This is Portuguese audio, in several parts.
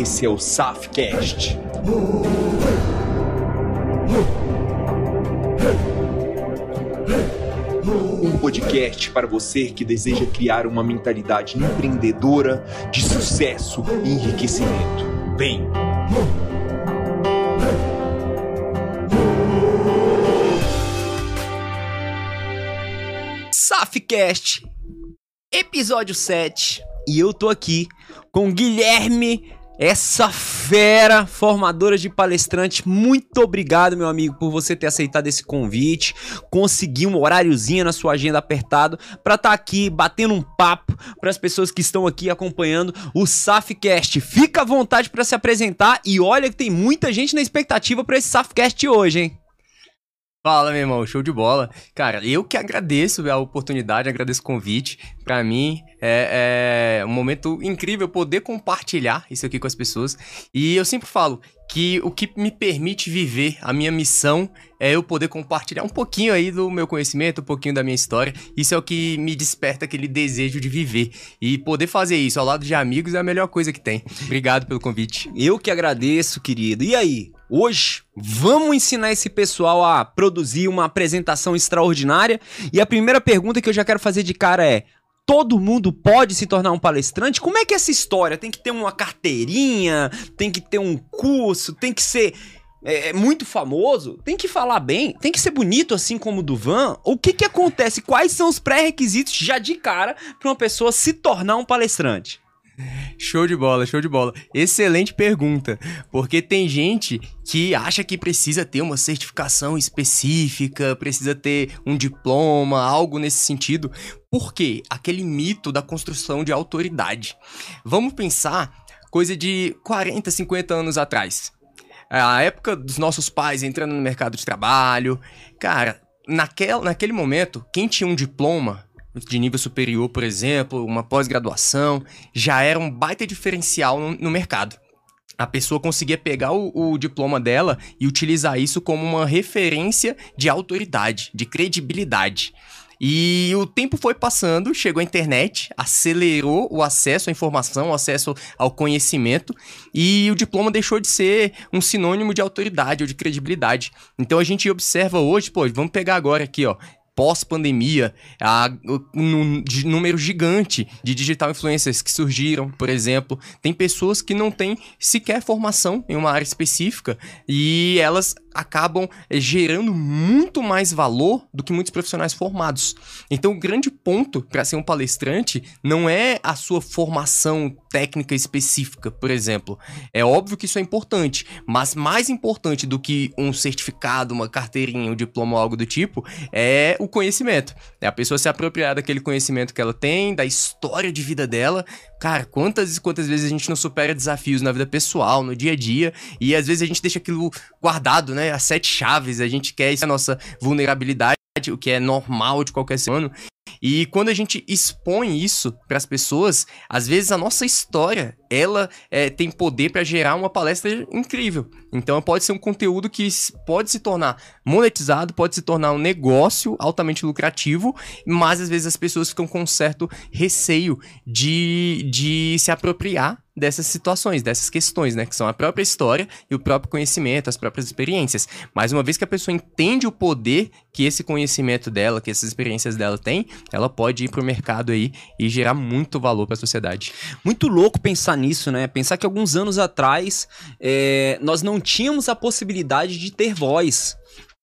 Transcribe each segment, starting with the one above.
esse é o SAFcast. Um podcast para você que deseja criar uma mentalidade empreendedora de sucesso e enriquecimento. Vem! SAFcast, episódio 7. E eu tô aqui com Guilherme, essa fera formadora de palestrante. Muito obrigado, meu amigo, por você ter aceitado esse convite, conseguir um horáriozinho na sua agenda apertado para estar tá aqui batendo um papo para as pessoas que estão aqui acompanhando o SAFcast. Fica à vontade para se apresentar e olha que tem muita gente na expectativa para esse SAFcast hoje, hein? Fala, meu irmão, show de bola. Cara, eu que agradeço a oportunidade, agradeço o convite. Para mim é, é, um momento incrível poder compartilhar isso aqui com as pessoas. E eu sempre falo que o que me permite viver a minha missão é eu poder compartilhar um pouquinho aí do meu conhecimento, um pouquinho da minha história. Isso é o que me desperta aquele desejo de viver. E poder fazer isso ao lado de amigos é a melhor coisa que tem. Obrigado pelo convite. Eu que agradeço, querido. E aí? Hoje vamos ensinar esse pessoal a produzir uma apresentação extraordinária. E a primeira pergunta que eu já quero fazer de cara é: todo mundo pode se tornar um palestrante? Como é que é essa história? Tem que ter uma carteirinha, tem que ter um curso, tem que ser é, é muito famoso, tem que falar bem, tem que ser bonito assim como o Duvan. O que que acontece? Quais são os pré-requisitos já de cara para uma pessoa se tornar um palestrante? Show de bola, show de bola. Excelente pergunta, porque tem gente que acha que precisa ter uma certificação específica, precisa ter um diploma, algo nesse sentido. Por quê? Aquele mito da construção de autoridade. Vamos pensar coisa de 40, 50 anos atrás. A época dos nossos pais entrando no mercado de trabalho. Cara, naquel, naquele momento, quem tinha um diploma de nível superior, por exemplo, uma pós-graduação, já era um baita diferencial no, no mercado. A pessoa conseguia pegar o, o, diploma dela e utilizar isso como uma referência de autoridade, de credibilidade. E o tempo foi passando, chegou a internet, acelerou o acesso à informação, o acesso ao conhecimento, e o diploma deixou de ser um sinônimo de autoridade ou de credibilidade. Então a gente observa hoje, pô, vamos pegar agora aqui, ó, pós-pandemia, um número gigante de digital influencers que surgiram, por exemplo. Tem pessoas que não têm sequer formação em uma área específica e elas acabam eh, gerando muito mais valor do que muitos profissionais formados. Então, o grande ponto para ser um palestrante não é a sua formação técnica específica, por exemplo. É óbvio que isso é importante, mas mais importante do que um certificado, uma carteirinha, um diploma ou algo do tipo, é o conhecimento. É a pessoa se apropriar daquele conhecimento que ela tem, da história de vida dela. Cara, quantas e quantas vezes a gente não supera desafios na vida pessoal, no dia a dia, e às vezes a gente deixa aquilo guardado, né? As sete chaves, a gente quer isso, a nossa vulnerabilidade, o que é normal de qualquer ser humano. E quando a gente expõe isso para as pessoas, às vezes a nossa história ela é, tem poder para gerar uma palestra incrível. Então pode ser um conteúdo que pode se tornar monetizado, pode se tornar um negócio altamente lucrativo, mas às vezes as pessoas ficam com um certo receio de, de se apropriar dessas situações, dessas questões, né? Que são a própria história e o próprio conhecimento, as próprias experiências. Mas uma vez que a pessoa entende o poder que esse conhecimento dela, que essas experiências dela tem, ela pode ir pro mercado aí e gerar muito valor para a sociedade. Muito louco pensar nisso, né? Pensar que alguns anos atrás é, nós não tínhamos a possibilidade de ter voz.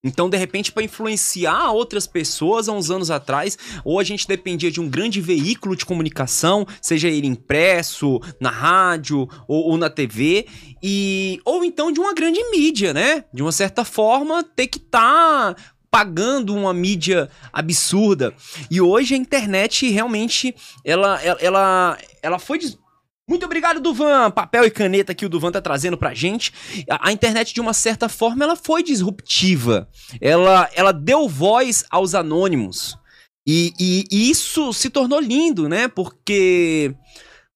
Então, de repente, para influenciar outras pessoas há uns anos atrás, ou a gente dependia de um grande veículo de comunicação, seja ele impresso, na rádio ou, ou na TV, e ou então de uma grande mídia, né? De uma certa forma, ter que estar tá pagando uma mídia absurda. E hoje a internet realmente ela ela ela, foi muito obrigado, Duvan. Papel e caneta que o Duvan tá trazendo pra gente. A, internet, de uma certa forma, ela foi disruptiva. Ela, ela deu voz aos anônimos. E, e, e isso se tornou lindo, né? Porque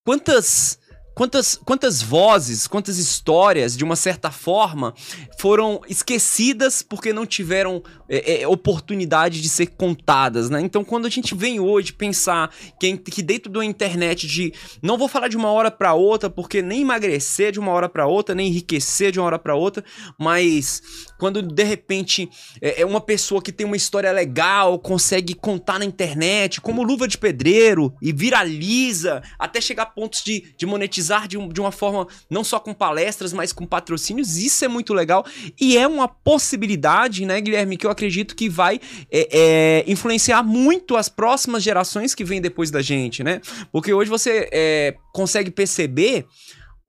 quantas Quantas, quantas vozes, quantas histórias, de uma certa forma, foram esquecidas porque não tiveram é, é, oportunidade de ser contadas, né? Então, quando a gente vem hoje pensar que, que dentro da internet de não vou falar de uma hora para outra, porque nem emagrecer de uma hora para outra, nem enriquecer de uma hora para outra, mas quando de repente é, é uma pessoa que tem uma história legal, consegue contar na internet, como luva de pedreiro, e viraliza até chegar a pontos de, de monetizar de, um, de uma forma não só com palestras, mas com patrocínios. Isso é muito legal e é uma possibilidade, né, Guilherme, que eu acredito que vai é, é, influenciar muito as próximas gerações que vêm depois da gente, né? Porque hoje você é, consegue perceber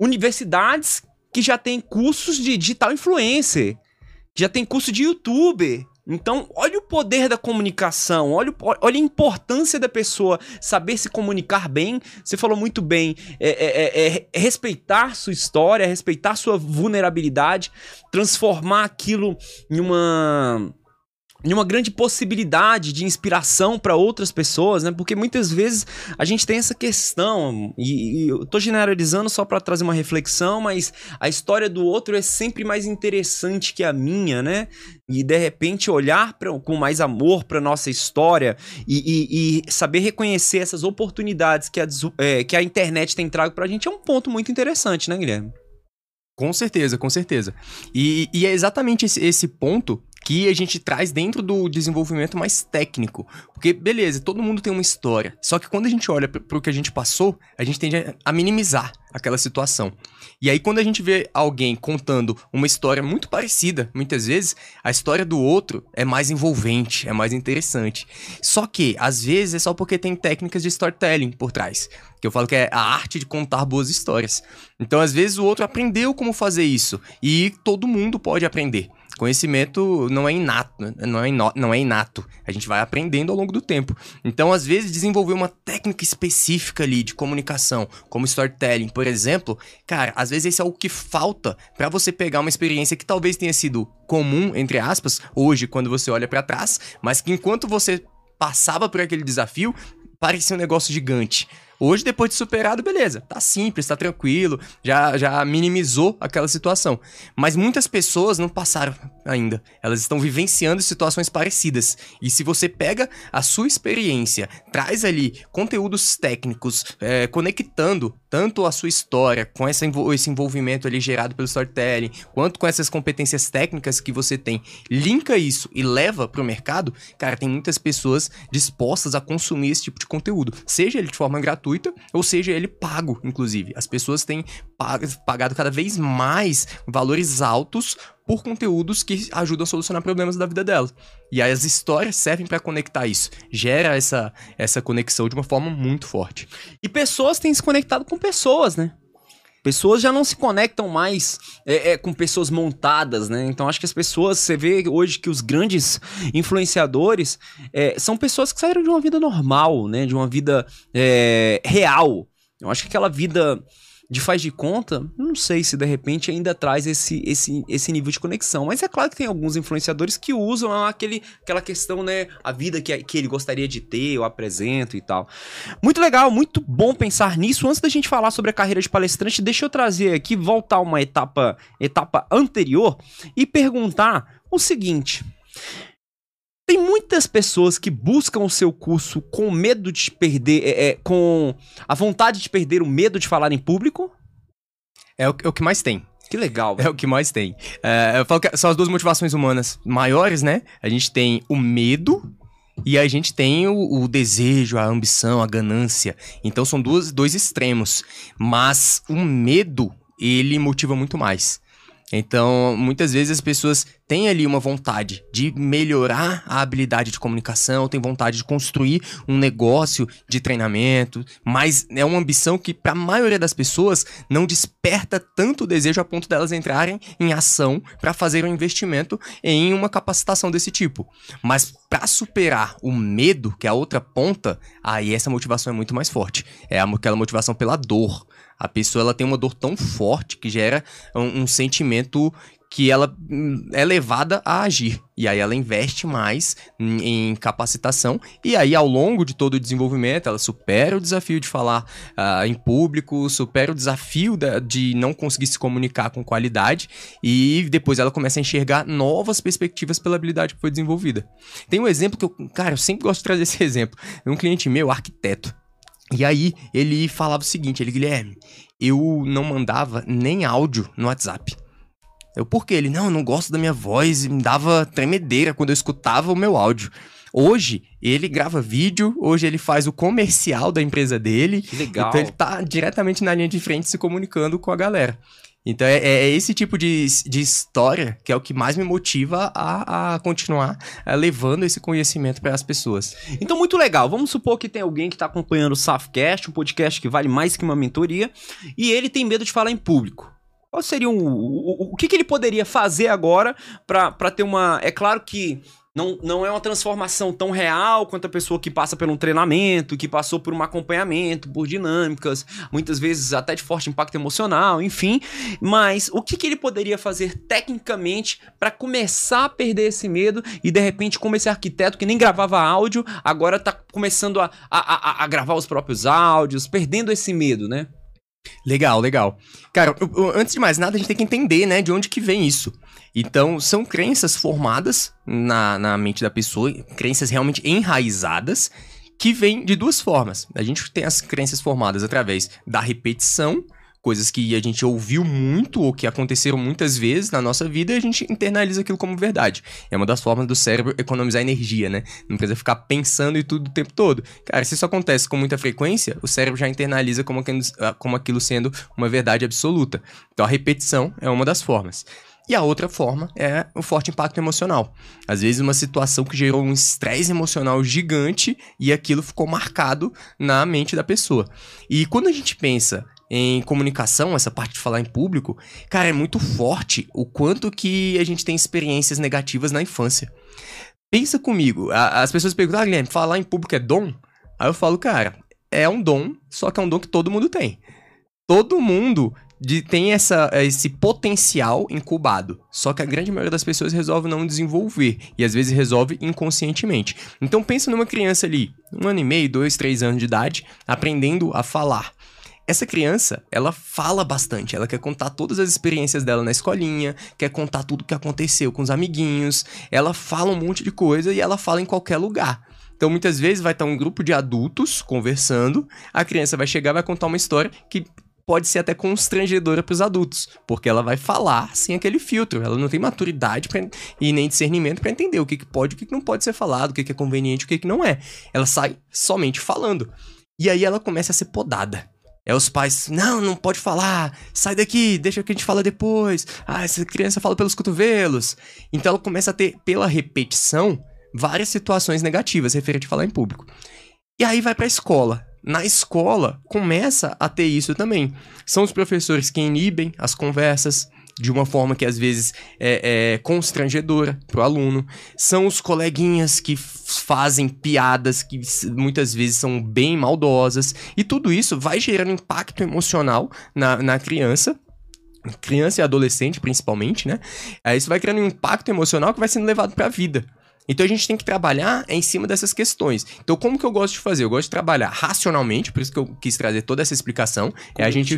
universidades que já têm cursos de digital influencer, já tem curso de youtuber, então, olha o poder da comunicação, olha, olha a importância da pessoa saber se comunicar bem. Você falou muito bem, é, é, é, é respeitar sua história, respeitar sua vulnerabilidade, transformar aquilo em uma e uma grande possibilidade de inspiração para outras pessoas, né? Porque muitas vezes a gente tem essa questão, e, e eu tô generalizando só para trazer uma reflexão, mas a história do outro é sempre mais interessante que a minha, né? E de repente olhar pra, com mais amor para nossa história e, e, e, saber reconhecer essas oportunidades que a, é, que a internet tem trago pra gente é um ponto muito interessante, né, Guilherme? Com certeza, com certeza. E, e é exatamente esse, esse ponto que a gente traz dentro do desenvolvimento mais técnico. Porque, beleza, todo mundo tem uma história. Só que quando a gente olha para o que a gente passou, a gente tende a minimizar aquela situação. E aí, quando a gente vê alguém contando uma história muito parecida, muitas vezes, a história do outro é mais envolvente, é mais interessante. Só que, às vezes, é só porque tem técnicas de storytelling por trás. Que eu falo que é a arte de contar boas histórias. Então, às vezes, o outro aprendeu como fazer isso. E todo mundo pode aprender. Conhecimento não é inato, não é, ino, não é inato. A gente vai aprendendo ao longo do tempo. Então, às vezes, desenvolver uma técnica específica ali de comunicação, como storytelling, por exemplo, cara, às vezes esse é o que falta para você pegar uma experiência que talvez tenha sido comum, entre aspas, hoje, quando você olha para trás, mas que enquanto você passava por aquele desafio, parecia um negócio gigante. Hoje, depois de superado, beleza, tá simples, tá tranquilo, já, já minimizou aquela situação. Mas muitas pessoas não passaram ainda. Elas estão vivenciando situações parecidas. E se você pega a sua experiência, traz ali conteúdos técnicos, é, conectando tanto a sua história com essa, esse envolvimento ali gerado pelo storytelling, quanto com essas competências técnicas que você tem, linka isso e leva pro mercado, cara, tem muitas pessoas dispostas a consumir esse tipo de conteúdo, seja ele de forma gratuita, ou seja, ele pago, inclusive. As pessoas têm pagado cada vez mais valores altos por conteúdos que ajudam a solucionar problemas da vida delas. E aí as histórias servem para conectar isso. Gera essa, essa conexão de uma forma muito forte. E pessoas têm se conectado com pessoas, né? Pessoas já não se conectam mais é, é, com pessoas montadas, né? Então acho que as pessoas, você vê hoje que os grandes influenciadores é, são pessoas que saíram de uma vida normal, né? De uma vida é, real. Eu acho que aquela vida de faz de conta, não sei se de repente ainda traz esse, esse, esse nível de conexão. Mas é claro que tem alguns influenciadores que usam aquele, aquela questão, né? A vida que, que ele gostaria de ter, eu apresento e tal. Muito legal, muito bom pensar nisso. Antes da gente falar sobre a carreira de palestrante, deixa eu trazer aqui, voltar uma etapa, etapa anterior e perguntar o seguinte. Tem muitas pessoas que buscam o seu curso com medo de perder, é, é, com a vontade de perder o medo de falar em público? É o, é o que mais tem. Que legal. É o que mais tem. É, eu falo que são as duas motivações humanas maiores, né? A gente tem o medo e a gente tem o, o, desejo, a ambição, a ganância. Então são duas, dois extremos. Mas o medo, ele motiva muito mais. Então, muitas vezes as pessoas têm ali uma vontade de melhorar a habilidade de comunicação, tem vontade de construir um negócio de treinamento, mas é uma ambição que para a maioria das pessoas não desperta tanto desejo a ponto delas entrarem em ação para fazer um investimento em uma capacitação desse tipo. Mas para superar o medo, que é a outra ponta, aí essa motivação é muito mais forte. É aquela motivação pela dor. A pessoa ela tem uma dor tão forte que gera um, um sentimento que ela hum, é levada a agir. E aí ela investe mais em, capacitação. E aí, ao longo de todo o desenvolvimento, ela supera o desafio de falar uh, em público, supera o desafio da, de não conseguir se comunicar com qualidade. E depois ela começa a enxergar novas perspectivas pela habilidade que foi desenvolvida. Tem um exemplo que eu, cara, eu sempre gosto de trazer esse exemplo. Um cliente meu, arquiteto. E aí ele falava o seguinte, ele, Guilherme, eu não mandava nem áudio no WhatsApp. Eu, por quê? Ele, não, eu não gosto da minha voz, me dava tremedeira quando eu escutava o meu áudio. Hoje, ele grava vídeo, hoje ele faz o comercial da empresa dele. Que legal. Então ele tá diretamente na linha de frente se comunicando com a galera. Então é, é esse tipo de, de história que é o que mais me motiva a, a continuar a, levando esse conhecimento para as pessoas. Então, muito legal. Vamos supor que tem alguém que está acompanhando o Safcast, um podcast que vale mais que uma mentoria, e ele tem medo de falar em público. Qual seria um, o, o, o que, que ele poderia fazer agora para ter uma. É claro que não, não é uma transformação tão real quanto a pessoa que passa por um treinamento, que passou por um acompanhamento, por dinâmicas, muitas vezes até de forte impacto emocional, enfim. Mas o que, que ele poderia fazer tecnicamente para começar a perder esse medo e de repente, como esse arquiteto que nem gravava áudio, agora está começando a, a, a, a gravar os próprios áudios, perdendo esse medo, né? Legal, legal. Cara, antes de mais nada, a gente tem que entender, né, de onde que vem isso. Então, são crenças formadas na, na mente da pessoa, crenças realmente enraizadas, que vêm de duas formas. A gente tem as crenças formadas através da repetição coisas que a gente ouviu muito ou que aconteceram muitas vezes na nossa vida e a gente internaliza aquilo como verdade. É uma das formas do cérebro economizar energia, né? Não precisa ficar pensando em tudo o tempo todo. Cara, se isso acontece com muita frequência, o cérebro já internaliza como aquilo, como aquilo sendo uma verdade absoluta. Então a repetição é uma das formas. E a outra forma é o forte impacto emocional. Às vezes, uma situação que gerou um estresse emocional gigante e aquilo ficou marcado na mente da pessoa. E quando a gente pensa em comunicação, essa parte de falar em público, cara, é muito forte o quanto que a gente tem experiências negativas na infância. Pensa comigo, a, as pessoas perguntam, ah, Guilherme, falar em público é dom? Aí eu falo, cara, é um dom, só que é um dom que todo mundo tem. Todo mundo de, tem essa, esse potencial incubado. Só que a grande maioria das pessoas resolve não desenvolver. E às vezes resolve inconscientemente. Então pensa numa criança ali, um ano e meio, dois, três anos de idade, aprendendo a falar. Essa criança, ela fala bastante, ela quer contar todas as experiências dela na escolinha, quer contar tudo o que aconteceu com os amiguinhos, ela fala um monte de coisa e ela fala em qualquer lugar. Então, muitas vezes vai estar um grupo de adultos conversando, a criança vai chegar vai contar uma história que pode ser até constrangedora para os adultos, porque ela vai falar sem aquele filtro, ela não tem maturidade pra, e nem discernimento para entender o que, que pode o que, que não pode ser falado, o que, que é conveniente o que, que não é. Ela sai somente falando. E aí ela começa a ser podada. É os pais, não, não pode falar, sai daqui, deixa que a gente fala depois. Ah, essa criança fala pelos cotovelos. Então ela começa a ter, pela repetição, várias situações negativas referente a falar em público. E aí vai pra escola. Na escola, começa a ter isso também. São os professores que inibem as conversas, de uma forma que às vezes é, é constrangedora para o aluno. São os coleguinhas que fazem piadas que muitas vezes são bem maldosas. E tudo isso vai gerando impacto emocional na, na criança criança e adolescente principalmente, né? Aí isso vai criando um impacto emocional que vai sendo levado para a vida. Então a gente tem que trabalhar em cima dessas questões. Então como que eu gosto de fazer? Eu gosto de trabalhar racionalmente, por isso que eu quis trazer toda essa explicação. É a gente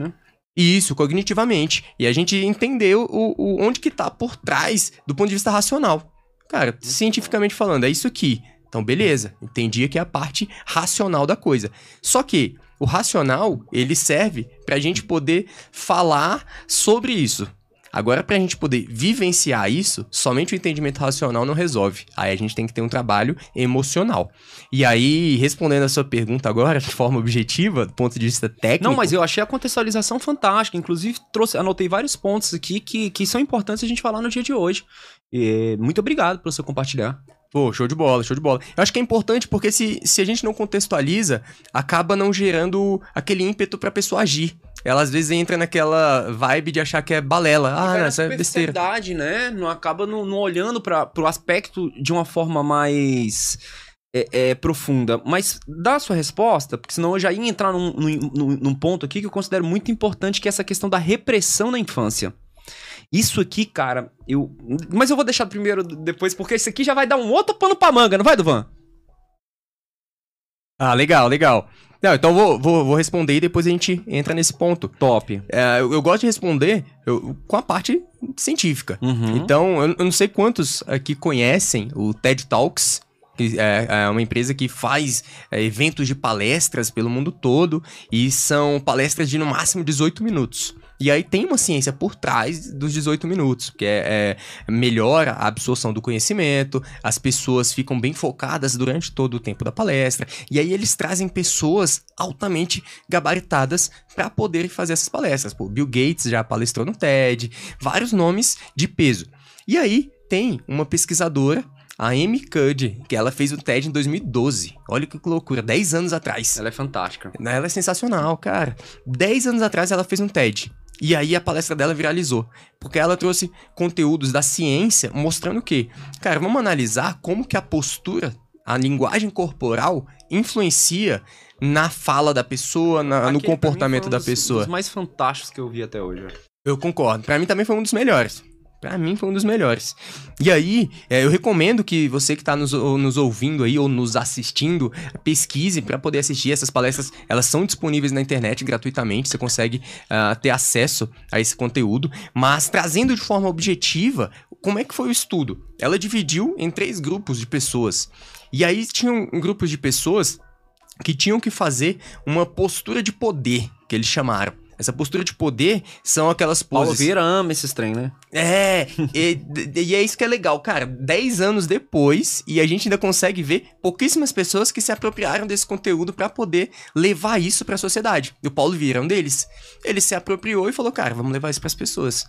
né? Isso, cognitivamente. E a gente entendeu o, o, onde que tá por trás do ponto de vista racional. Cara, cientificamente falando, é isso aqui. Então, beleza, entendi que é a parte racional da coisa. Só que o racional, ele serve pra gente poder falar sobre isso. Agora, para a gente poder vivenciar isso, somente o entendimento racional não resolve. Aí a gente tem que ter um trabalho emocional. E aí, respondendo a sua pergunta agora, de forma objetiva, do ponto de vista técnico. Não, mas eu achei a contextualização fantástica. Inclusive, trouxe, anotei vários pontos aqui que, que são importantes a gente falar no dia de hoje. E, muito obrigado pelo seu compartilhar. Pô, show de bola, show de bola. Eu acho que é importante porque se, se a gente não contextualiza, acaba não gerando aquele ímpeto pra pessoa agir. Ela às vezes entra naquela vibe de achar que é balela. Ah, não, essa é besteira. verdade, né? Não acaba não, não olhando para pro aspecto de uma forma mais é, é, profunda. Mas dá a sua resposta, porque senão eu já ia entrar num, num, num ponto aqui que eu considero muito importante, que é essa questão da repressão na infância. Isso aqui, cara, eu. Mas eu vou deixar primeiro depois, porque isso aqui já vai dar um outro pano pra manga, não vai, Duvan? Ah, legal, legal. Não, então vou, vou, vou responder e depois a gente entra nesse ponto. Top. É, eu, eu gosto de responder eu- com a parte científica. Uhum. Então, eu, eu não sei quantos aqui conhecem o TED Talks, que é, é uma empresa que faz é, eventos de palestras pelo mundo todo e são palestras de no máximo 18 minutos. E aí tem uma ciência por trás dos 18 minutos, que é, é melhora a absorção do conhecimento, as pessoas ficam bem focadas durante todo o tempo da palestra, e aí eles trazem pessoas altamente gabaritadas para poderem fazer essas palestras. Pô, Bill Gates já palestrou no TED, vários nomes de peso. E aí tem uma pesquisadora, a Amy Cuddy, que ela fez o TED em 2012. Olha que loucura, 10 anos atrás. Ela é fantástica. Ela é sensacional, cara. 10 anos atrás ela fez um TED. E aí a palestra dela viralizou. Porque ela trouxe conteúdos da ciência mostrando o quê? Cara, vamos analisar como que a postura, a linguagem corporal influencia na fala da pessoa, na- no comportamento um da dos- pessoa. dos mais fantásticos que eu vi até hoje. Eu concordo. Pra mim também foi um dos melhores. Pra mim foi um dos melhores. E aí, é, eu recomendo que você que tá nos, nos ouvindo aí ou nos assistindo, pesquise pra poder assistir essas palestras. Elas são disponíveis na internet gratuitamente, você consegue ah, ter acesso a esse conteúdo. Mas trazendo de forma objetiva, como é que foi o estudo? Ela dividiu em três grupos de pessoas. E aí tinham grupos de pessoas que tinham que fazer uma postura de poder, que eles chamaram. Essa postura de poder são aquelas Paulo poses. Vieira ama esses trem, né? É, e, e é isso que é legal, cara. Dez anos depois, e a gente ainda consegue ver pouquíssimas pessoas que se apropriaram desse conteúdo pra poder levar isso pra sociedade. E o Paulo Vieira é um deles. Ele se apropriou e falou, cara, vamos levar isso pras pessoas.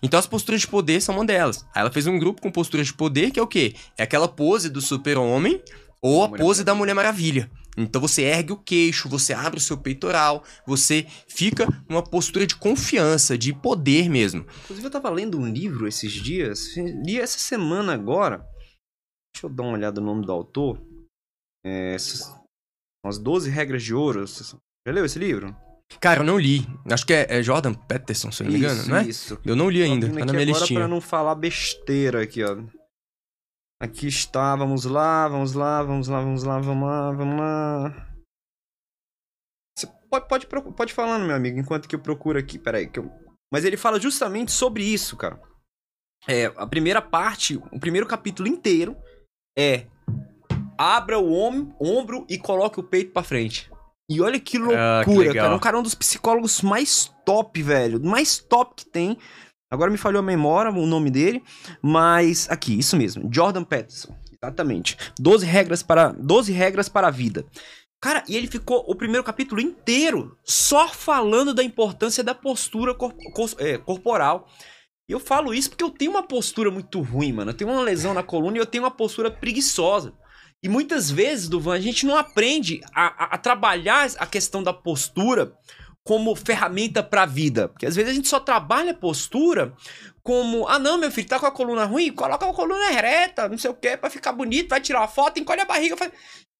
Então as posturas de poder são uma delas. Aí ela fez um grupo com posturas de poder, que é o quê? É aquela pose do super-homem ou a pose da Mulher Maravilha. Então você ergue o queixo, você abre o seu peitoral, você fica numa postura de confiança, de poder mesmo. Inclusive, eu tava lendo um livro esses dias, li essa semana agora. Deixa eu dar uma olhada no nome do autor. É, essas- As 12 Regras de Ouro. Você Já leu esse livro? Cara, eu não li. Acho que é, é Jordan Peterson, se eu não me engano, Isso, não é? Isso. Eu não li ainda, tá na minha agora listinha. Pra não falar besteira aqui, ó. Aqui está, vamos lá, vamos lá, vamos lá, vamos lá, vamos lá, vamos lá. Você pode, pode, pode falar, meu amigo, enquanto que eu procuro aqui, peraí. Que eu... Mas ele fala justamente sobre isso, cara. É, a primeira parte, o primeiro capítulo inteiro é abra o om- ombro e coloque o peito pra frente. E olha que loucura, Ah, que cara. Um cara é um dos psicólogos mais top, velho. Mais top que tem. Agora me falhou a memória, o nome dele. Mas aqui, isso mesmo. Jordan Peterson. Exatamente. 12 regras para, 12 regras para a vida. Cara, e ele ficou o primeiro capítulo inteiro só falando da importância da postura cor- cor- é, corporal. E eu falo isso porque eu tenho uma postura muito ruim, mano. Eu tenho uma lesão na coluna e eu tenho uma postura preguiçosa. E muitas vezes, Duvan, a gente não aprende a, a- a trabalhar a questão da postura como ferramenta pra vida. Porque às vezes a gente só trabalha a postura como, ah não, meu filho, tá com a coluna ruim? Coloca a coluna reta, não sei o que, pra ficar bonito, vai tirar uma foto, encolhe a barriga. Faz...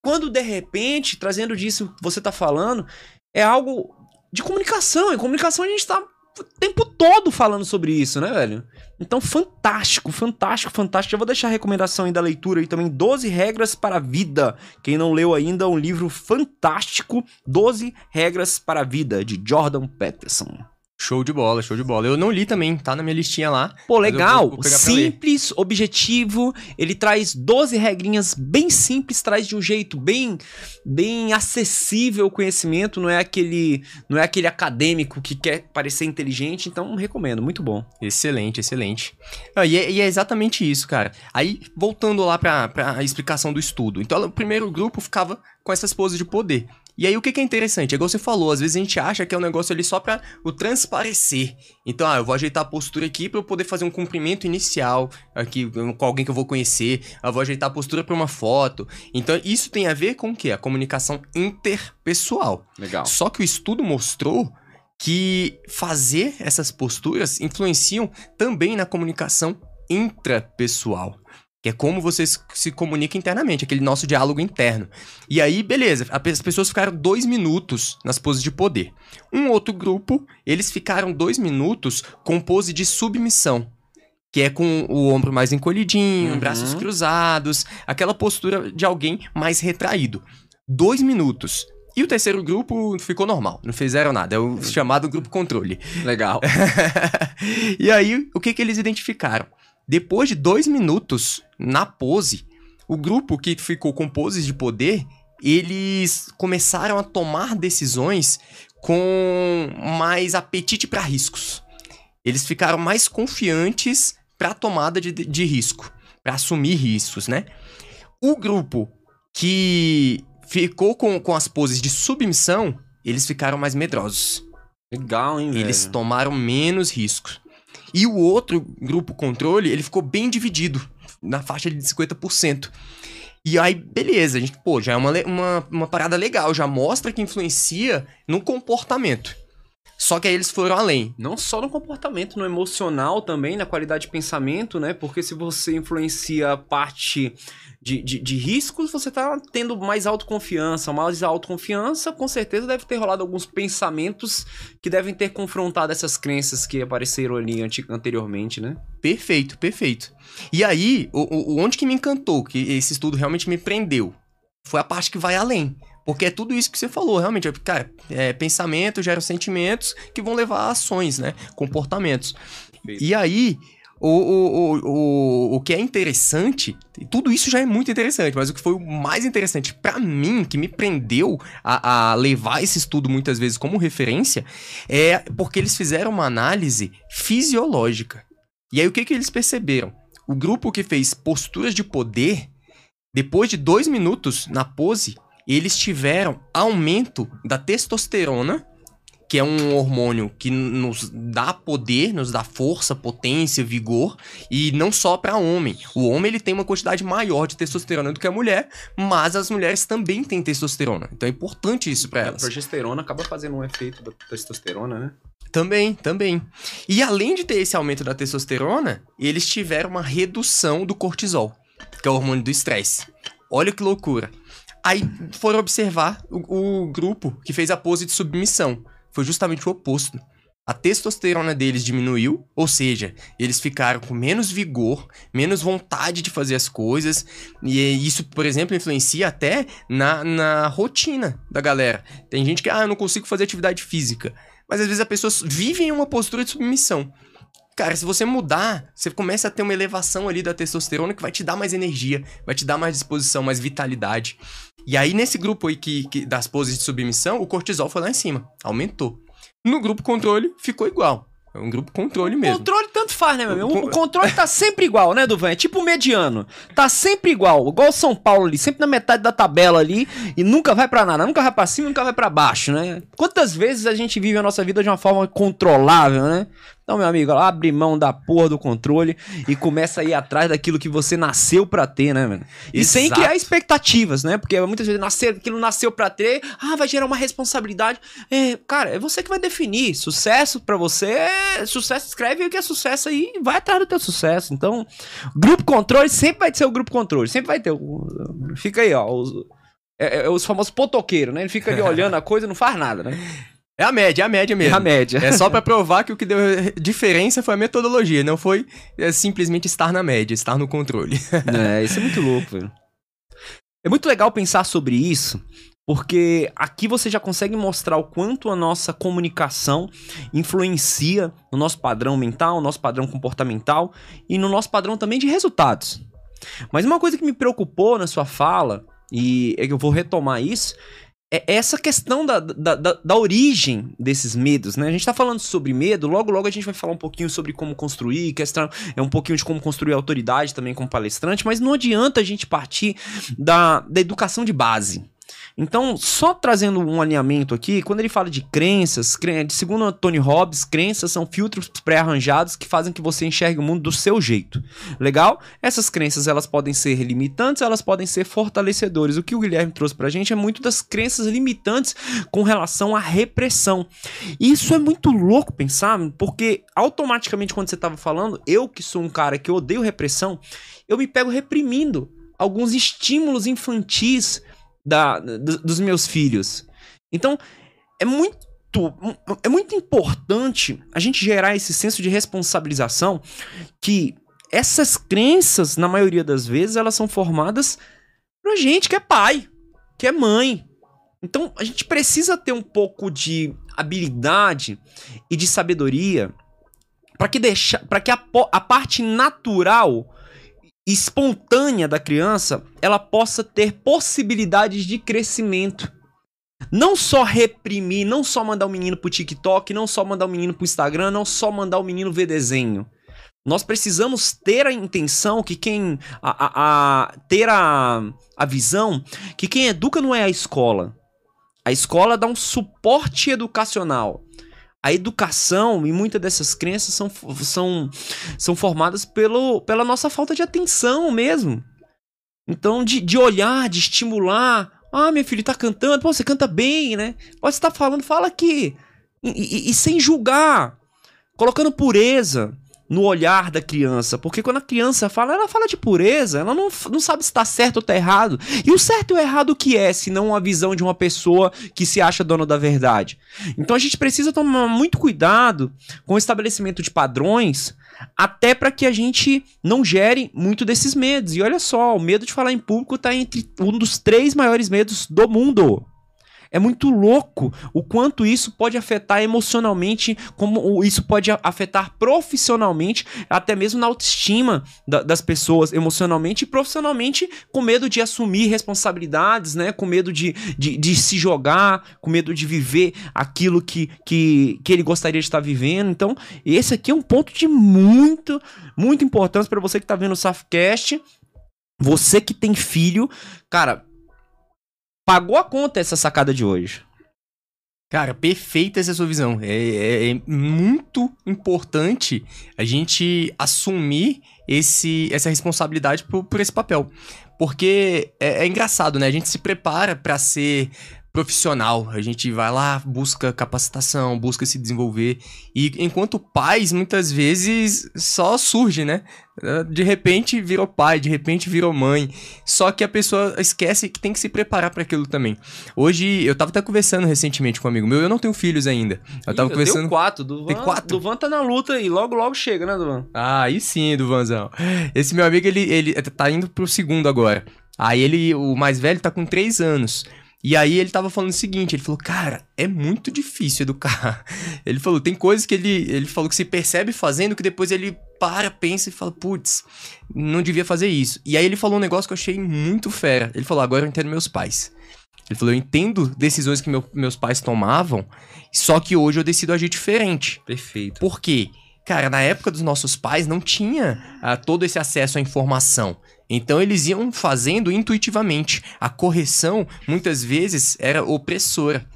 Quando de repente, trazendo disso que você tá falando, é algo de comunicação. Em comunicação a gente tá o tempo todo falando sobre isso, né, velho? Então, fantástico, fantástico, fantástico. Já vou deixar a recomendação aí da leitura aí também. 12 Regras para a Vida. Quem não leu ainda, um livro fantástico. 12 Regras para a Vida, de Jordan Peterson. Show de bola, show de bola. Eu não li também, tá na minha listinha lá. Pô, legal. vou- vou simples, objetivo. Ele traz 12 regrinhas bem simples, traz de um jeito bem bem acessível o conhecimento, não é aquele não é aquele acadêmico que quer parecer inteligente, então recomendo, muito bom. Excelente, excelente. Ah, e, é, e é exatamente isso, cara. Aí, voltando lá pra, pra explicação do estudo. Então, o primeiro grupo ficava com essas poses de poder. E aí, o que, que é interessante? É igual você falou, às vezes a gente acha que é um negócio ali só pra o transparecer. Então, ah, eu vou ajeitar a postura aqui pra eu poder fazer um cumprimento inicial aqui com alguém que eu vou conhecer. Eu vou ajeitar a postura pra uma foto. Então, isso tem a ver com o quê? A comunicação interpessoal. Legal. Só que o estudo mostrou que fazer essas posturas influenciam também na comunicação intrapessoal. Que é como você se comunica internamente, aquele nosso diálogo interno. E aí, beleza, as pessoas ficaram dois minutos nas poses de poder. Um outro grupo, eles ficaram dois minutos com pose de submissão. Que é com o ombro mais encolhidinho, Uhum. braços cruzados, aquela postura de alguém mais retraído. Dois minutos. E o terceiro grupo ficou normal, não fizeram nada. É o chamado grupo controle. Legal. e aí, o que, que eles identificaram? Depois de dois minutos na pose, o grupo que ficou com poses de poder, eles começaram a tomar decisões com mais apetite para riscos. Eles ficaram mais confiantes para tomada de, de risco, para assumir riscos, né? O grupo que ficou com, com as poses de submissão, eles ficaram mais medrosos. Legal, hein, velho? Eles tomaram menos riscos. E o outro grupo controle, ele ficou bem dividido, na faixa de 50%. E aí, beleza, a gente, pô, já é uma, uma, uma parada legal, já mostra que influencia no comportamento. Só que aí eles foram além. Não só no comportamento, no emocional também, na qualidade de pensamento, né? Porque se você influencia a parte de, de, de riscos, você tá tendo mais autoconfiança. Mais autoconfiança, com certeza deve ter rolado alguns pensamentos que devem ter confrontado essas crenças que apareceram ali anteriormente, né? Perfeito, perfeito. E aí, o- o onde que me encantou, que esse estudo realmente me prendeu, foi a parte que vai além. Porque é tudo isso que você falou, realmente. é, Cara, é, pensamento gera sentimentos que vão levar a ações, né? Comportamentos. Perfeito. E aí, o, o, o, o, que é interessante, tudo isso já é muito interessante, mas o que foi o mais interessante pra mim, que me prendeu a, a levar esse estudo muitas vezes como referência, é porque eles fizeram uma análise fisiológica. E aí, o que, que eles perceberam? O grupo que fez posturas de poder, depois de dois minutos na pose, eles tiveram aumento da testosterona, que é um hormônio que nos dá poder, nos dá força, potência, vigor, e não só para homem. O homem ele tem uma quantidade maior de testosterona do que a mulher, mas as mulheres também têm testosterona. Então é importante isso para A elas. progesterona acaba fazendo um efeito da testosterona, né? Também, também. E além de ter esse aumento da testosterona, eles tiveram uma redução do cortisol, que é o hormônio do estresse. Olha que loucura. Aí foram observar o, o grupo que fez a pose de submissão. Foi justamente o oposto. A testosterona deles diminuiu, ou seja, eles ficaram com menos vigor, menos vontade de fazer as coisas, e isso, por exemplo, influencia até na, na rotina da galera. Tem gente que, ah, eu não consigo fazer atividade física. Mas às vezes a pessoa vive em uma postura de submissão. Cara, se você mudar, você começa a ter uma elevação ali da testosterona que vai te dar mais energia, vai te dar mais disposição, mais vitalidade. E aí, nesse grupo aí que, que- das poses de submissão, o cortisol foi lá em cima, aumentou. No grupo controle, ficou igual. É um grupo controle mesmo. Controle tanto faz, né, meu amigo? O O, con- o controle tá sempre igual, né, Duvan? É tipo o mediano. Tá sempre igual. Igual o São Paulo ali, sempre na metade da tabela ali e nunca vai pra nada. Nunca vai pra cima, nunca vai pra baixo, né? Quantas vezes a gente vive a nossa vida de uma forma controlável, né? Então, meu amigo, abre mão da porra do controle e começa a ir atrás daquilo que você nasceu pra ter, né, mano? E sem Exato. criar expectativas, né? Porque muitas vezes nascer, aquilo nasceu pra ter, ah, vai gerar uma responsabilidade. É, cara, é você que vai definir. Sucesso pra você é sucesso. Escreve o que é sucesso aí e vai atrás do teu sucesso. Então, grupo controle sempre vai ser o grupo controle. Sempre vai ter. o- Fica aí, ó. Os, é, é os famosos potoqueiros, né? Ele fica ali olhando a coisa e não faz nada, né? É a média, é a média É mesmo. a média. É só pra provar que o que deu diferença foi a metodologia, não foi é, simplesmente estar na média, estar no controle. É, isso é muito louco, velho. É muito legal pensar sobre isso, porque aqui você já consegue mostrar o quanto a nossa comunicação influencia no nosso padrão mental, no nosso padrão comportamental e no nosso padrão também de resultados. Mas uma coisa que me preocupou na sua fala, e é que eu vou retomar isso, é essa questão da, da, da, da origem desses medos, né? A gente tá falando sobre medo, logo logo a gente vai falar um pouquinho sobre como construir, questão, é um pouquinho de como construir autoridade também como palestrante, mas não adianta a gente partir da, da educação de base. Então, só trazendo um alinhamento aqui, quando ele fala de crenças, cre- segundo Tony Robbins, crenças são filtros pré-arranjados que fazem que você enxergue o mundo do seu jeito. Legal? Essas crenças, elas podem ser limitantes, elas podem ser fortalecedores. O que o Guilherme trouxe pra gente é muito das crenças limitantes com relação à repressão. E isso é muito louco pensar, porque automaticamente quando você tava falando, eu que sou um cara que odeio repressão, eu me pego reprimindo alguns estímulos infantis da, do- dos meus filhos. Então, é muito é muito importante a gente gerar esse senso de responsabilização que essas crenças, na maioria das vezes, elas são formadas pra gente que é pai, que é mãe. Então, a gente precisa ter um pouco de habilidade e de sabedoria para que deixar, para que a, a parte natural espontânea da criança, ela possa ter possibilidades de crescimento. Não só reprimir, não só mandar o menino pro TikTok, não só mandar o menino pro Instagram, não só mandar o menino ver desenho. Nós precisamos ter a intenção que quem. A, a- a- ter a, a visão que quem educa não é a escola. A escola dá um suporte educacional. A educação e muitas dessas crenças são, são, são formadas pelo, pela nossa falta de atenção mesmo. Então, de, de olhar, de estimular. Ah, meu filho tá cantando. Pô, você canta bem, né? Pode estar falando, fala aqui. E, e- e sem julgar. Colocando pureza no olhar da criança. Porque quando a criança fala, ela fala de pureza. Ela não, não sabe se tá certo ou tá errado. E o certo e o errado o que é, se não a visão de uma pessoa que se acha dona da verdade. Então a gente precisa tomar muito cuidado com o estabelecimento de padrões, até para que a gente não gere muito desses medos. E olha só, o medo de falar em público tá entre um dos três maiores medos do mundo. É muito louco o quanto isso pode afetar emocionalmente, como isso pode afetar profissionalmente, até mesmo na autoestima da- das pessoas, emocionalmente e profissionalmente, com medo de assumir responsabilidades, né? Com medo de, de, de se jogar, com medo de viver aquilo que, que, que ele gostaria de estar vivendo. Então, esse aqui é um ponto de muito, muito importância para você que está vendo o Safcast. Você que tem filho, cara, pagou a conta essa sacada de hoje. Cara, perfeita essa sua visão. É, é- é muito importante a gente assumir esse, essa responsabilidade por, por esse papel. Porque é, é engraçado, né? A gente se prepara pra ser profissional. A gente vai lá, busca capacitação, busca se desenvolver. E enquanto pais, muitas vezes só surge, né? De repente virou pai, de repente virou mãe. Só que a pessoa esquece que tem que se preparar pra aquilo também. Hoje, eu tava até conversando recentemente com um amigo meu, eu não tenho filhos ainda. Eu tava Ih, conversando. Deu quatro. Duvan, Tem quatro? Duvan tá na luta aí. Logo, logo chega, né, Duvan? Ah, aí sim, Duvanzão. Esse meu amigo, ele, ele tá indo pro segundo agora. Aí ele, o mais velho, tá com três anos. E aí ele tava falando o seguinte, ele falou, cara, é muito difícil educar. Ele falou, tem coisas que ele, ele falou que se percebe fazendo que depois ele para, pensa e fala, putz, não devia fazer isso. E aí ele falou um negócio que eu achei muito fera. Ele falou, agora eu entendo meus pais. Ele falou, eu entendo decisões que meu- meus pais tomavam, só que hoje eu decido agir diferente. Perfeito. Por quê? Cara, na época dos nossos pais não tinha ah, todo esse acesso à informação. Então eles iam fazendo intuitivamente. A correção, muitas vezes, era opressora.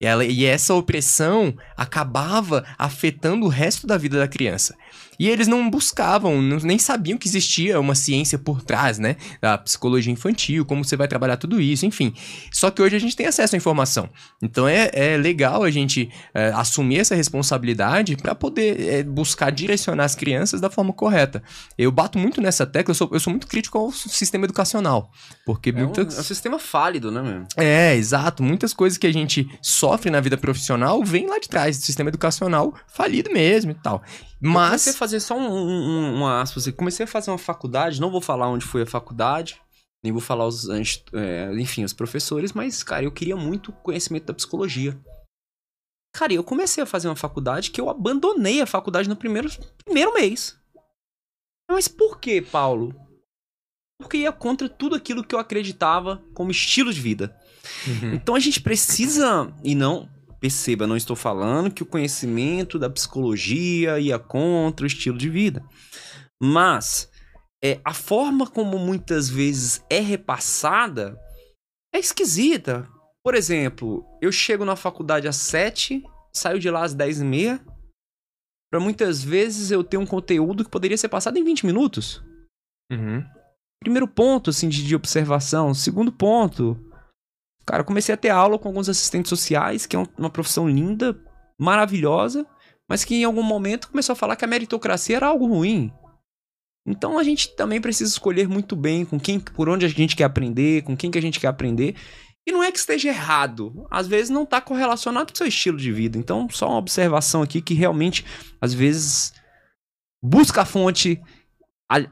E, essa opressão acabava afetando o resto da vida da criança. E eles não buscavam, não- nem sabiam que existia uma ciência por trás, né? Da psicologia infantil, como você vai trabalhar tudo isso, enfim. Só que hoje a gente tem acesso à informação. Então é, é legal a gente é, assumir essa responsabilidade para poder é, buscar direcionar as crianças da forma correta. Eu bato muito nessa tecla, eu sou, eu sou muito crítico ao sistema educacional. Porque É um, muitas. é um sistema fálido, né, meu? É, exato. Muitas coisas que a gente sofre na vida profissional vêm lá de trás, do sistema educacional falido mesmo e tal. Eu comecei a Mas. fazer só um, um, uma aspas. aqui. Comecei a fazer uma faculdade, não vou falar onde foi a faculdade, nem vou falar os, é, enfim, os professores, mas, cara, eu queria muito conhecimento da psicologia. Cara, eu comecei a fazer uma faculdade que eu abandonei a faculdade no primeiro, primeiro mês. Mas por que, Paulo? Porque ia contra tudo aquilo que eu acreditava como estilo de vida. Uhum. Então a gente precisa, e não, perceba, não estou falando que o conhecimento da psicologia ia contra o estilo de vida. Mas é, a forma como muitas vezes é repassada é esquisita. Por exemplo, eu chego na faculdade às 7, saio de lá às 10 e meia. Pra muitas vezes eu ter um conteúdo que poderia ser passado em 20 minutos. Uhum. Primeiro ponto, assim, de, de observação. Segundo ponto, cara, comecei a ter aula com alguns assistentes sociais, que é um- uma profissão linda, maravilhosa, mas que em algum momento começou a falar que a meritocracia era algo ruim. Então a gente também precisa escolher muito bem com quem, por onde a gente quer aprender, com quem que a gente quer aprender. E não é que esteja errado, às vezes não está correlacionado com o seu estilo de vida. Então, só uma observação aqui que realmente, às vezes, busca a fonte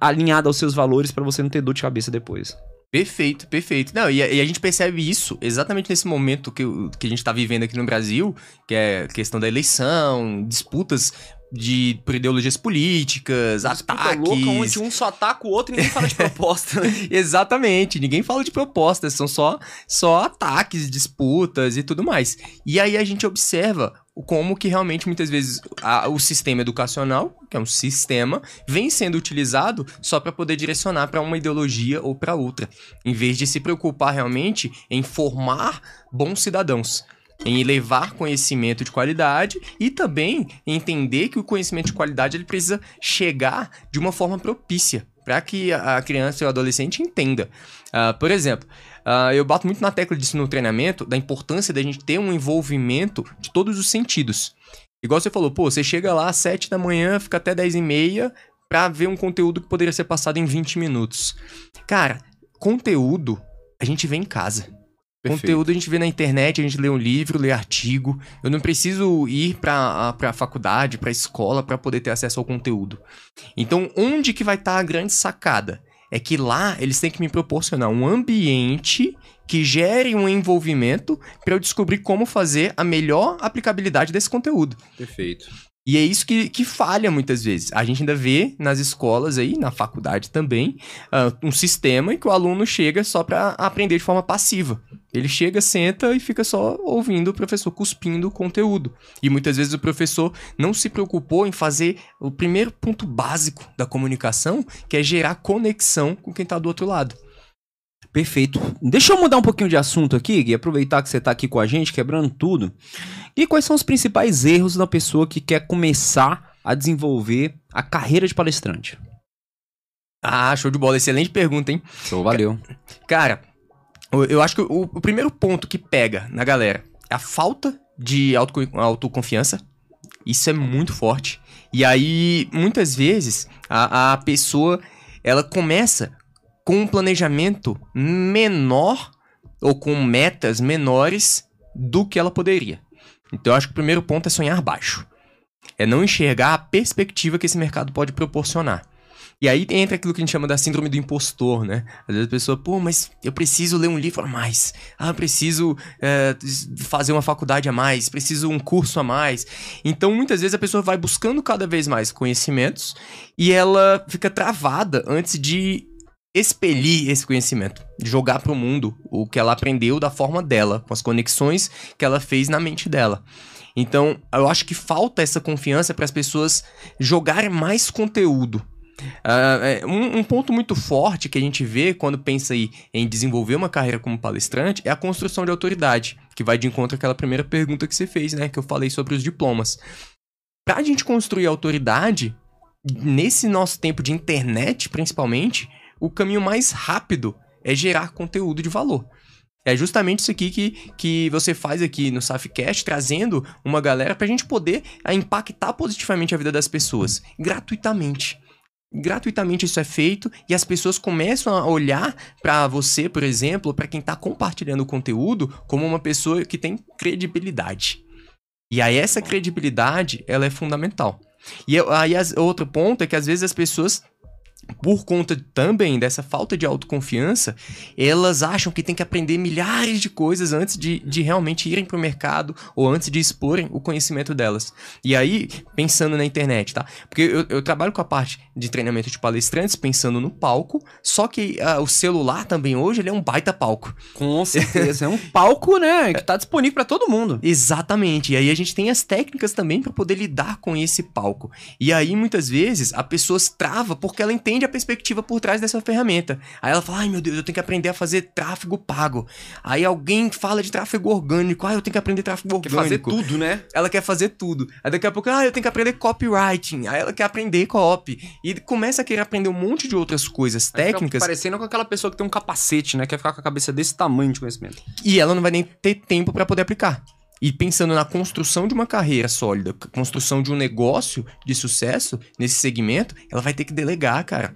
alinhada aos seus valores para você não ter dor de cabeça depois. Perfeito, perfeito. Não, e a, e a gente percebe isso exatamente nesse momento que, que a gente tá vivendo aqui no Brasil, que é questão da eleição, disputas de, por ideologias políticas, Disputa ataques. louca onde um só ataca o outro e ninguém fala de proposta. né? Exatamente, ninguém fala de propostas, são só, só ataques, disputas e tudo mais. E aí a gente observa como que realmente muitas vezes a- o sistema educacional, que é um sistema, vem sendo utilizado só para poder direcionar para uma ideologia ou para outra, em vez de se preocupar realmente em formar bons cidadãos. Em levar conhecimento de qualidade e também entender que o conhecimento de qualidade ele precisa chegar de uma forma propícia para que a criança e o adolescente entenda. Ah, por exemplo, ah, eu bato muito na tecla disso no treinamento, da importância da gente ter um envolvimento de todos os sentidos. Igual você falou, pô, você chega lá às 7 da manhã, fica até 10 e meia pra ver um conteúdo que poderia ser passado em 20 minutos. Cara, conteúdo a gente vê em casa. Conteúdo a gente vê na internet, a gente lê um livro, lê artigo. Eu não preciso ir pra, pra faculdade, pra escola, pra poder ter acesso ao conteúdo. Então, onde que vai estar a grande sacada? É que lá eles têm que me proporcionar um ambiente que gere um envolvimento para eu descobrir como fazer a melhor aplicabilidade desse conteúdo. Perfeito. E é isso que, que falha muitas vezes. A gente ainda vê nas escolas aí, na faculdade também, ah, um sistema em que o aluno chega só para aprender de forma passiva. Ele chega, senta e fica só ouvindo o professor cuspindo o conteúdo. E muitas vezes o professor não se preocupou em fazer o primeiro ponto básico da comunicação, que é gerar conexão com quem está do outro lado. Perfeito. Deixa eu mudar um pouquinho de assunto aqui, Gui, aproveitar que você tá aqui com a gente, quebrando tudo. E quais são os principais erros da pessoa que quer começar a desenvolver a carreira de palestrante? Ah, show de bola. Excelente pergunta, hein? Show, valeu. Cara, eu- acho que o, o primeiro ponto que pega na galera é a falta de autoco- autoconfiança. Isso é muito forte. E aí, muitas vezes, a, a pessoa ela começa com um planejamento menor ou com metas menores do que ela poderia. Então, eu acho que o primeiro ponto é sonhar baixo. É não enxergar a perspectiva que esse mercado pode proporcionar. E aí entra aquilo que a gente chama da síndrome do impostor, né? Às vezes a pessoa, pô, mas eu preciso ler um livro a mais. Ah, eu preciso é, fazer uma faculdade a mais. Preciso um curso a mais. Então, muitas vezes a pessoa vai buscando cada vez mais conhecimentos e ela fica travada antes de expelir esse conhecimento, jogar para o mundo o que ela aprendeu da forma dela, com as conexões que ela fez na mente dela. Então, eu acho que falta essa confiança para as pessoas jogarem mais conteúdo. É, um, um ponto muito forte que a gente vê quando pensa aí em desenvolver uma carreira como palestrante é a construção de autoridade, que vai de encontro àquela primeira pergunta que você fez, né? Que eu falei sobre os diplomas. Pra gente construir autoridade, nesse nosso tempo de internet, principalmente, o caminho mais rápido é gerar conteúdo de valor. É justamente isso aqui que, que você faz aqui no Safcast, trazendo uma galera pra gente poder ah, impactar positivamente a vida das pessoas, gratuitamente. Gratuitamente isso é feito e as pessoas começam a olhar pra você, por exemplo, pra quem tá compartilhando o conteúdo, como uma pessoa que tem credibilidade. E aí essa credibilidade, ela é fundamental. E aí as- outro ponto é que às vezes as pessoas por conta também dessa falta de autoconfiança, elas acham que tem que aprender milhares de coisas antes de, de realmente irem pro mercado ou antes de exporem o conhecimento delas. E aí, pensando na internet, tá? Porque eu, eu trabalho com a parte de treinamento de palestrantes, pensando no palco, só que ah, o celular também hoje ele é um baita palco. Com certeza. é um palco, né? Que tá disponível pra todo mundo. Exatamente. E aí a gente tem as técnicas também para poder lidar com esse palco. E aí muitas vezes a pessoa trava porque ela entende a a perspectiva por trás dessa ferramenta. Aí ela fala, ai meu Deus, eu tenho que aprender a fazer tráfego pago. Aí alguém fala de tráfego orgânico, ah, eu tenho que aprender tráfego Quer orgânico. fazer tudo, né? Ela quer fazer tudo. Aí daqui a pouco, ah, eu tenho que aprender copywriting. Aí ela quer aprender copy. E começa a querer aprender um monte de outras coisas ficar técnicas. Parecendo com aquela pessoa que tem um capacete, né? Quer ficar com a cabeça desse tamanho de conhecimento. E ela não vai nem ter tempo para poder aplicar. E pensando na construção de uma carreira sólida, construção de um negócio de sucesso nesse segmento, ela vai ter que delegar, cara.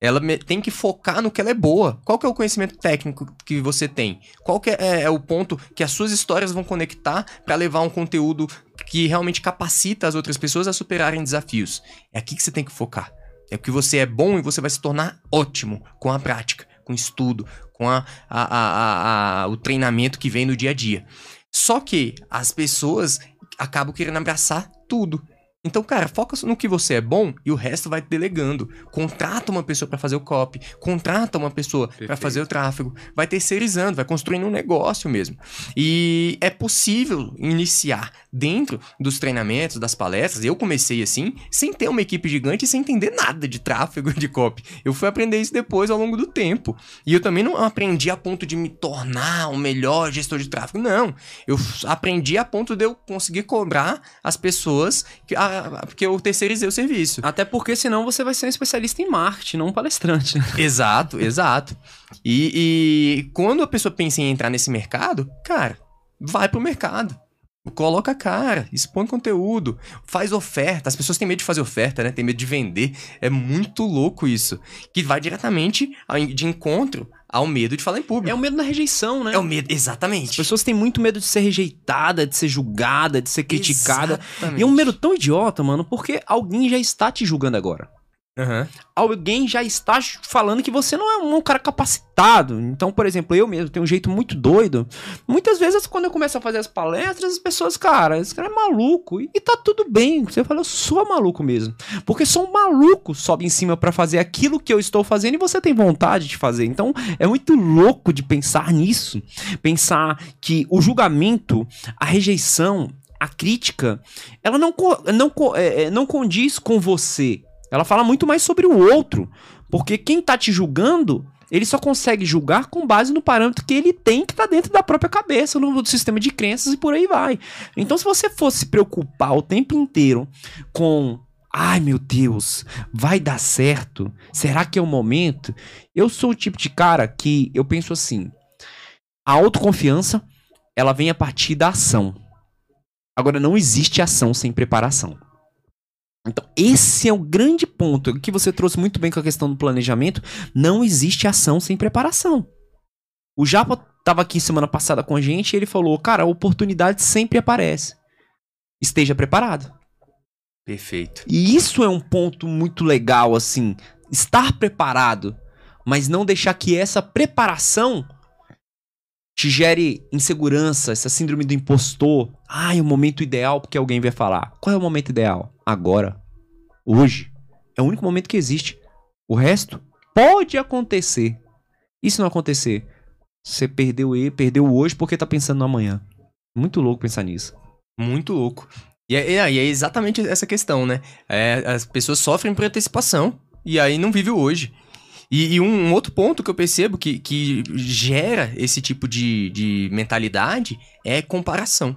Ela tem que focar no que ela é boa. Qual que é o conhecimento técnico que você tem? Qual que é, é o ponto que as suas histórias vão conectar para levar um conteúdo que realmente capacita as outras pessoas a superarem desafios? É aqui que você tem que focar. É que você é bom e você vai se tornar ótimo com a prática, com o estudo, com a- a- a- o treinamento que vem no dia a dia. Só que as pessoas acabam querendo abraçar tudo. Então, cara, foca no que você é bom e o resto vai delegando. Contrata uma pessoa pra fazer o copy, contrata uma pessoa pra Perfeito. fazer o tráfego, vai terceirizando, vai construindo um negócio mesmo. E é possível iniciar dentro dos treinamentos, das palestras. Eu comecei assim, sem ter uma equipe gigante e sem entender nada de tráfego e de copy. Eu fui aprender isso depois ao longo do tempo. E eu também não aprendi a ponto de me tornar o melhor gestor de tráfego. Não. Eu aprendi a ponto de eu conseguir cobrar as pessoas que, a- a- porque eu terceirizei o serviço. Até porque senão você vai ser um especialista em marketing, não um palestrante, né? Exato, exato. E, e quando a pessoa pensa em entrar nesse mercado, cara, vai pro mercado. Coloca a cara, expõe conteúdo, faz oferta. As pessoas têm medo de fazer oferta, né? Tem medo de vender. É muito louco isso. Que vai diretamente ao- de encontro ao medo de falar em público. É o medo da rejeição, né? É o medo, exatamente. As pessoas têm muito medo de ser rejeitada, de ser julgada, de ser criticada. Exatamente. E é um medo tão idiota, mano, porque alguém já está te julgando agora. Aham. Alguém já está falando que você não é um cara capacitado. Então, por exemplo, eu mesmo tenho um jeito muito doido. Muitas vezes, quando eu começo a fazer as palestras, as pessoas, cara, esse cara é maluco. E, tá tudo bem. Você fala, eu sou maluco mesmo. Porque só um maluco sobe em cima pra fazer aquilo que eu estou fazendo e você tem vontade de fazer. Então, é muito louco de pensar nisso. Pensar que o julgamento, a rejeição, a crítica, ela não, não, é, é, não condiz com você. Ela fala muito mais sobre o outro. Porque quem tá te julgando, ele só consegue julgar com base no parâmetro que ele tem, que tá dentro da própria cabeça, no sistema de crenças e por aí vai. Então, se você fosse se preocupar o tempo inteiro com. Ai meu Deus, vai dar certo? Será que é o momento? Eu sou o tipo de cara que eu penso assim: a autoconfiança ela vem a partir da ação. Agora, não existe ação sem preparação. Então, esse é o grande ponto que você trouxe muito bem com a questão do planejamento. Não existe ação sem preparação. O Japa estava aqui semana passada com a gente e ele falou: Cara, a oportunidade sempre aparece. Esteja preparado. Perfeito. E isso é um ponto muito legal, assim. Estar preparado, mas não deixar que essa preparação te gere insegurança, essa síndrome do impostor. Ah, é o momento ideal porque alguém vai falar. Qual é o momento ideal? Agora. Hoje. É o único momento que existe. O resto pode acontecer. E se não acontecer? Você perdeu ele, perdeu hoje porque tá pensando no amanhã. Muito louco pensar nisso. Muito louco. E é, é- e é exatamente essa questão, né? É, as pessoas sofrem por antecipação e aí não vivem o hoje. E, e um, um outro ponto que eu percebo que, que gera esse tipo de, de mentalidade é comparação.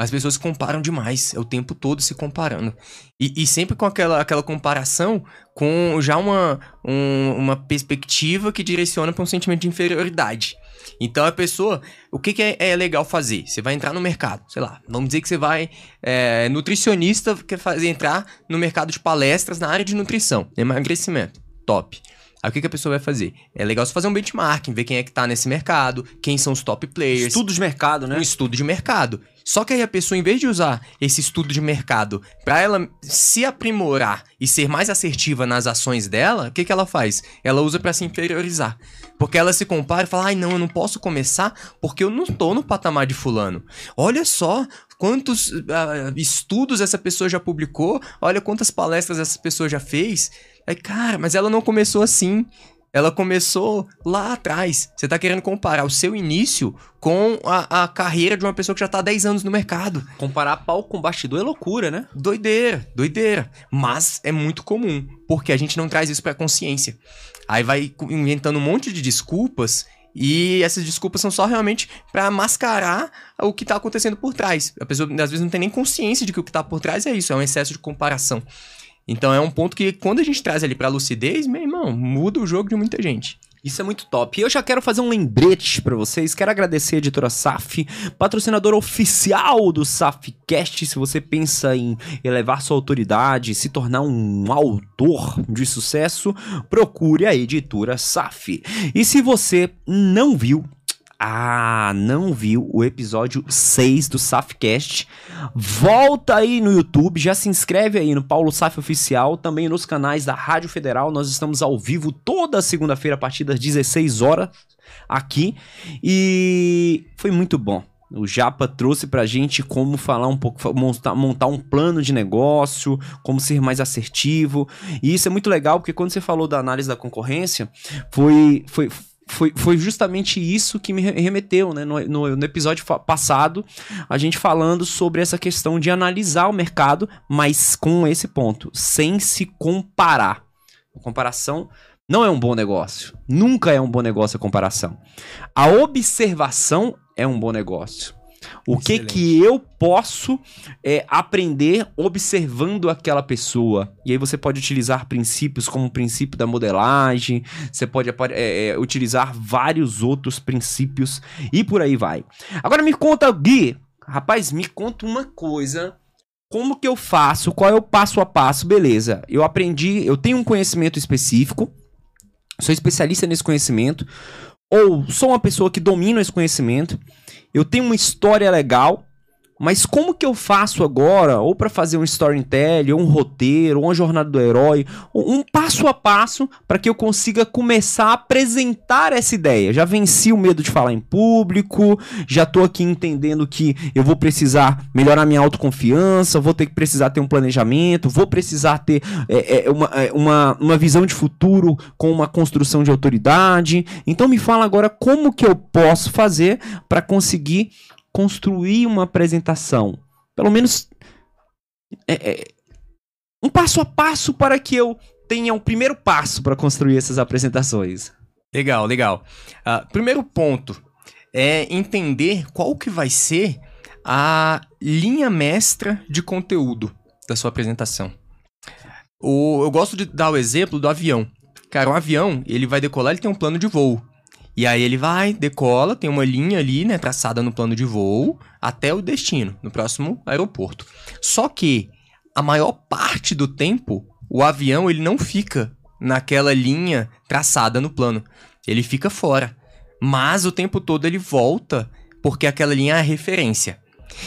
As pessoas comparam demais, é o tempo todo se comparando. E, e sempre com aquela, aquela comparação com já uma, um- uma perspectiva que direciona para um sentimento de inferioridade. Então a pessoa, o que, que é, é legal fazer? Você vai entrar no mercado, sei lá, vamos dizer que você vai, é, nutricionista, quer fazer entrar no mercado de palestras na área de nutrição, emagrecimento, top. Aí o que, que a pessoa vai fazer? É legal você fazer um benchmarking, ver quem é que tá nesse mercado, quem são os top players, Estudos de mercado, né? um estudo de mercado. Só que aí a pessoa, em vez de usar esse estudo de mercado pra ela se aprimorar e ser mais assertiva nas ações dela, o que, que ela faz? Ela usa pra se inferiorizar. Porque ela se compara e fala: ai, não, eu não posso começar porque eu não tô no patamar de Fulano. Olha só quantos ah, estudos essa pessoa já publicou, olha quantas palestras essa pessoa já fez. Aí, cara, mas ela não começou assim. ela começou lá atrás. Você tá querendo comparar o seu início com a, a carreira de uma pessoa que já tá há 10 anos no mercado. Comparar pau com bastidor é loucura, né? Doideira, doideira. Mas é muito comum, porque a gente não traz isso pra consciência. Aí vai inventando um monte de desculpas e essas desculpas são só realmente para mascarar o que tá acontecendo por trás. A pessoa às vezes não tem nem consciência de que o que tá por trás é isso, é um excesso de comparação. Então é um ponto que quando a gente traz ali pra lucidez, meu irmão, muda o jogo de muita gente. Isso é muito top. E eu já quero fazer um lembrete para vocês. Quero agradecer a editora SAF, patrocinadora oficial do SAFcast. Se você pensa em elevar sua autoridade, se tornar um autor de sucesso, procure a editora SAF. E se você não viu, ah, não viu o episódio 6 do Safcast, volta aí no YouTube, já se inscreve aí no Paulo Saf Oficial, também nos canais da Rádio Federal. Nós estamos ao vivo toda segunda-feira a partir das 16 horas aqui e foi muito bom. O Japa trouxe pra gente como falar um pouco, montar, montar um plano de negócio, como ser mais assertivo. E isso é muito legal, porque quando você falou da análise da concorrência, foi, foi, foi, foi justamente isso que me remeteu, né? No, no, no, episódio passado, a gente falando sobre essa questão de analisar o mercado, mas com esse ponto, sem se comparar. A comparação não é um bom negócio. Nunca é um bom negócio a comparação. A observação é um bom negócio. O que que eu posso é, aprender observando aquela pessoa? E aí você pode utilizar princípios como o princípio da modelagem, você pode é, é, utilizar vários outros princípios e por aí vai. Agora me conta, Gui, rapaz, me conta uma coisa. Como que eu faço? Qual é o passo a passo? Beleza, eu aprendi, eu tenho um conhecimento específico, sou especialista nesse conhecimento, ou sou uma pessoa que domina esse conhecimento eu tenho uma história legal, mas como que eu faço agora, ou para fazer um storytelling, ou um roteiro, ou uma jornada do herói, um passo a passo para que eu consiga começar a apresentar essa ideia? Já venci o medo de falar em público, já tô aqui entendendo que eu vou precisar melhorar minha autoconfiança, vou ter que precisar ter um planejamento, vou precisar ter é, é, uma, é, uma, uma visão de futuro com uma construção de autoridade. Então me fala agora como que eu posso fazer para conseguir construir uma apresentação, pelo menos é, é, um passo a passo para que eu tenha um primeiro passo para construir essas apresentações. Legal, legal. Uh, primeiro ponto é entender qual que vai ser a linha mestra de conteúdo da sua apresentação. O, eu gosto de dar o exemplo do avião. Cara, um avião, ele vai decolar, ele tem um plano de voo. E aí ele vai, decola, tem uma linha ali, né, traçada no plano de voo, até o destino, no próximo aeroporto. Só que a maior parte do tempo, o avião ele não fica naquela linha traçada no plano. Ele fica fora. Mas o tempo todo ele volta, porque aquela linha é a referência.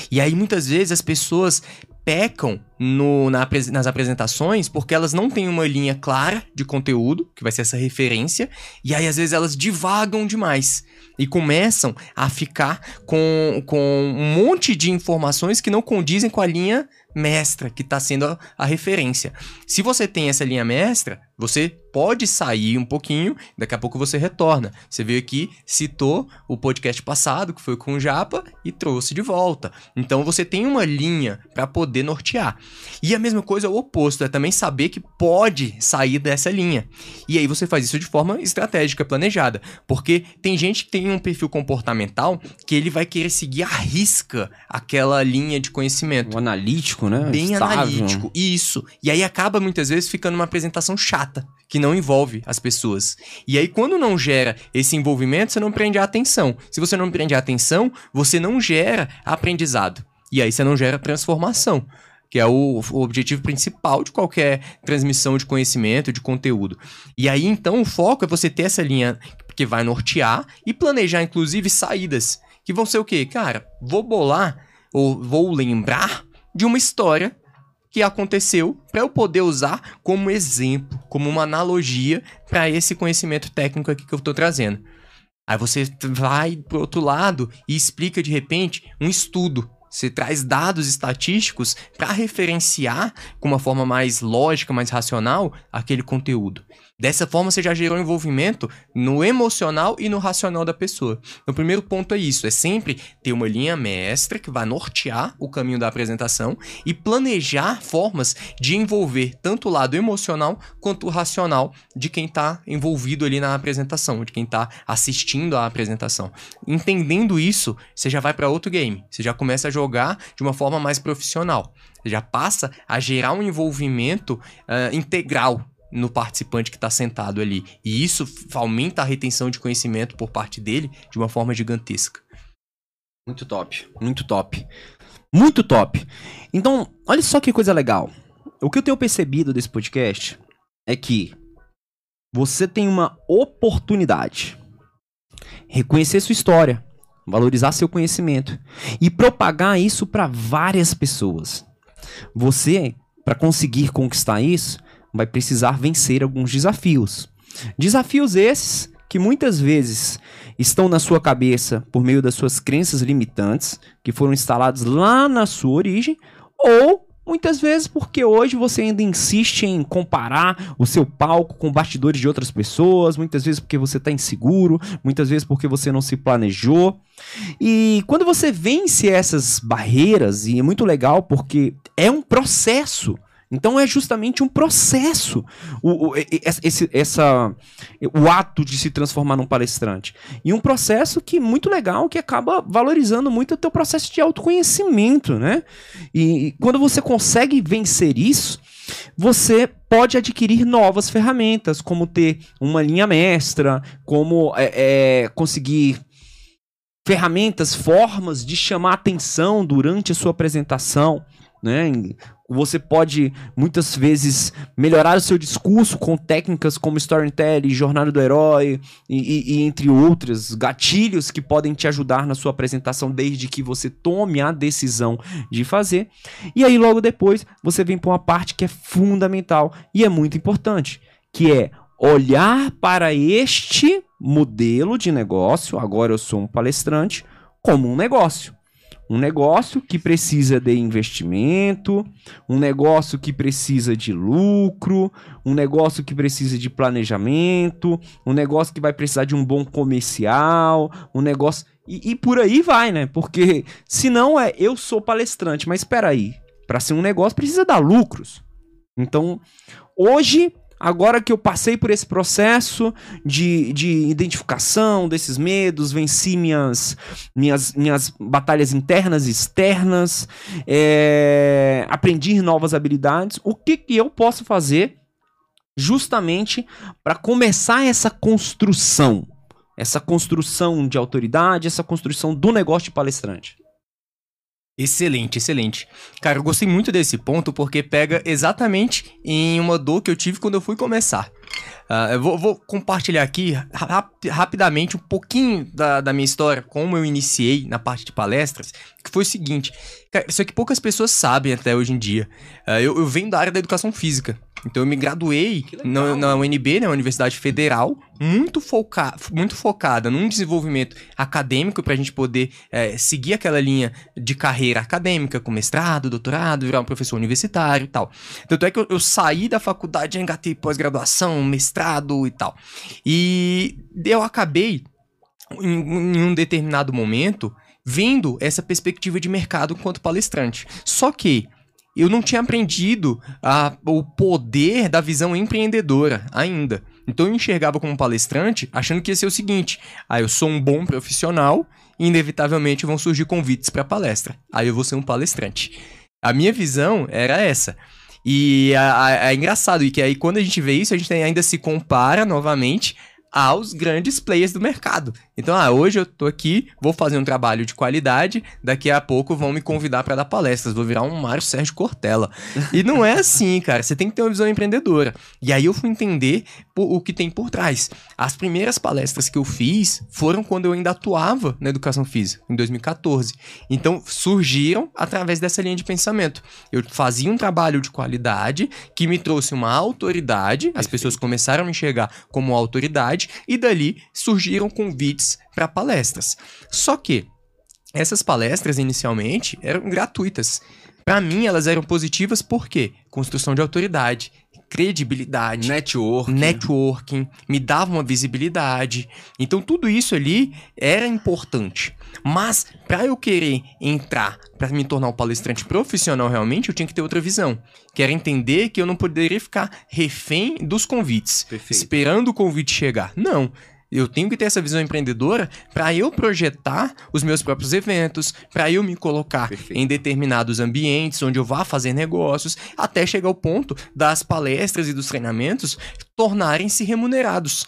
E aí muitas vezes as pessoas pecam no, na, nas apresentações porque elas não têm uma linha clara de conteúdo, que vai ser essa referência, e aí às vezes elas divagam demais e começam a ficar com, com um monte de informações que não condizem com a linha mestra, que está sendo a, a, referência. Se você tem essa linha mestra, você pode sair um pouquinho, daqui a pouco você retorna. Você veio aqui, citou o podcast passado, que foi com o Japa, e trouxe de volta. Então você tem uma linha para poder nortear. E a mesma coisa é o oposto, é também saber que pode sair dessa linha. E aí você faz isso de forma estratégica, planejada. Porque tem gente que tem um perfil comportamental que ele vai querer seguir à risca aquela linha de conhecimento. O analítico, né? Bem Estável. analítico. Isso. E aí acaba muitas vezes ficando uma apresentação chata, que não envolve as pessoas. E aí quando não gera esse envolvimento, você não prende a atenção. Se você não prende a atenção, você não gera aprendizado. E aí você não gera transformação que é o, o, objetivo principal de qualquer transmissão de conhecimento, de conteúdo. E aí, então, o foco é você ter essa linha que vai nortear e planejar, inclusive, saídas. Que vão ser o quê? Cara, vou bolar ou vou lembrar de uma história que aconteceu para eu poder usar como exemplo, como uma analogia para esse conhecimento técnico aqui que eu estou trazendo. Aí você vai pro outro lado e explica de repente um estudo você traz dados estatísticos para referenciar com uma forma mais lógica, mais racional, aquele conteúdo. Dessa forma, você já gerou envolvimento no emocional e no racional da pessoa. O primeiro ponto é isso: é sempre ter uma linha mestra que vai nortear o caminho da apresentação e planejar formas de envolver tanto o lado emocional quanto o racional de quem está envolvido ali na apresentação, de quem está assistindo à apresentação. Entendendo isso, você já vai para outro game. Você já começa a jogar de uma forma mais profissional. Já passa a gerar um envolvimento uh, integral no participante que está sentado ali. E isso aumenta a retenção de conhecimento por parte dele de uma forma gigantesca. Muito top, muito top. Muito top. Então, olha só que coisa legal. O que eu tenho percebido desse podcast é que você tem uma oportunidade. Reconhecer sua história, valorizar seu conhecimento e propagar isso para várias pessoas. Você, para conseguir conquistar isso, vai precisar vencer alguns desafios. Desafios esses que muitas vezes estão na sua cabeça por meio das suas crenças limitantes, que foram instalados lá na sua origem, ou muitas vezes porque hoje você ainda insiste em comparar o seu palco com bastidores de outras pessoas, muitas vezes porque você está inseguro, muitas vezes porque você não se planejou. E quando você vence essas barreiras, e é muito legal porque é um processo. Então é justamente um processo o, o, esse, essa, o ato de se transformar num palestrante. E um processo que muito legal, que acaba valorizando muito o teu processo de autoconhecimento, né? E, e quando você consegue vencer isso, você pode adquirir novas ferramentas, como ter uma linha mestra, como é, é, conseguir ferramentas, formas de chamar atenção durante a sua apresentação. Né? Você pode muitas vezes melhorar o seu discurso com técnicas como storytelling, jornada do herói e, e, e, entre outras gatilhos que podem te ajudar na sua apresentação desde que você tome a decisão de fazer. E aí logo depois você vem para uma parte que é fundamental e é muito importante, que é olhar para este modelo de negócio. Agora eu sou um palestrante como um negócio. Um negócio que precisa de investimento, um negócio que precisa de lucro, um negócio que precisa de planejamento, um negócio que vai precisar de um bom comercial, um negócio. E, e por aí vai, né? Porque se não é eu sou palestrante, mas espera aí, para ser um negócio precisa dar lucros. Então, hoje Agora que eu passei por esse processo de, de identificação desses medos, venci minhas, minhas, minhas batalhas internas e externas, é, aprendi novas habilidades, o que, que eu posso fazer justamente para começar essa construção? Essa construção de autoridade, essa construção do negócio de palestrante. Excelente, excelente. Cara, eu gostei muito desse ponto porque pega exatamente em uma dor que eu tive quando eu fui começar. Uh, eu vou, vou, compartilhar aqui rap rapidamente um pouquinho da, da, minha história, como eu iniciei na parte de palestras, que foi o seguinte. Cara, isso aqui poucas pessoas sabem até hoje em dia. Uh, eu, eu venho da área da educação física. Então eu me graduei na, na UNB, né, Universidade Federal, muito, foca muito focada num desenvolvimento acadêmico para a gente poder é, seguir aquela linha de carreira acadêmica, com mestrado, doutorado, virar um professor universitário e tal. Tanto é que eu, eu saí da faculdade, engatei pós-graduação, mestrado e tal. E eu acabei, em, em um determinado momento, vendo essa perspectiva de mercado enquanto palestrante. Só que eu não tinha aprendido a, o poder da visão empreendedora ainda. Então eu enxergava como palestrante achando que ia ser o seguinte: ah, eu sou um bom profissional e inevitavelmente vão surgir convites para palestra. Aí eu vou ser um palestrante. A minha visão era essa. E é engraçado, e que aí quando a gente vê isso, a gente ainda se compara novamente aos grandes players do mercado. Então, ah, hoje eu tô aqui, vou fazer um trabalho de qualidade, daqui a pouco vão me convidar para dar palestras, vou virar um Mário Sérgio Cortella. E não é assim, cara, você tem que ter uma visão empreendedora. E aí eu fui entender o que tem por trás. As primeiras palestras que eu fiz foram quando eu ainda atuava na educação física, em 2014. Então, surgiram através dessa linha de pensamento. Eu fazia um trabalho de qualidade que me trouxe uma autoridade, as pessoas começaram a me enxergar como autoridade e dali surgiram convites para palestras. Só que essas palestras inicialmente eram gratuitas. Para mim, elas eram positivas porque construção de autoridade, credibilidade, Network. networking, me dava uma visibilidade. Então tudo isso ali era importante. Mas para eu querer entrar, para me tornar um palestrante profissional realmente, eu tinha que ter outra visão, que era entender que eu não poderia ficar refém dos convites, Perfeito. esperando o convite chegar. Não. Eu tenho que ter essa visão empreendedora para eu projetar os meus próprios eventos, para eu me colocar Perfeito. em determinados ambientes onde eu vá fazer negócios, até chegar ao ponto das palestras e dos treinamentos tornarem-se remunerados.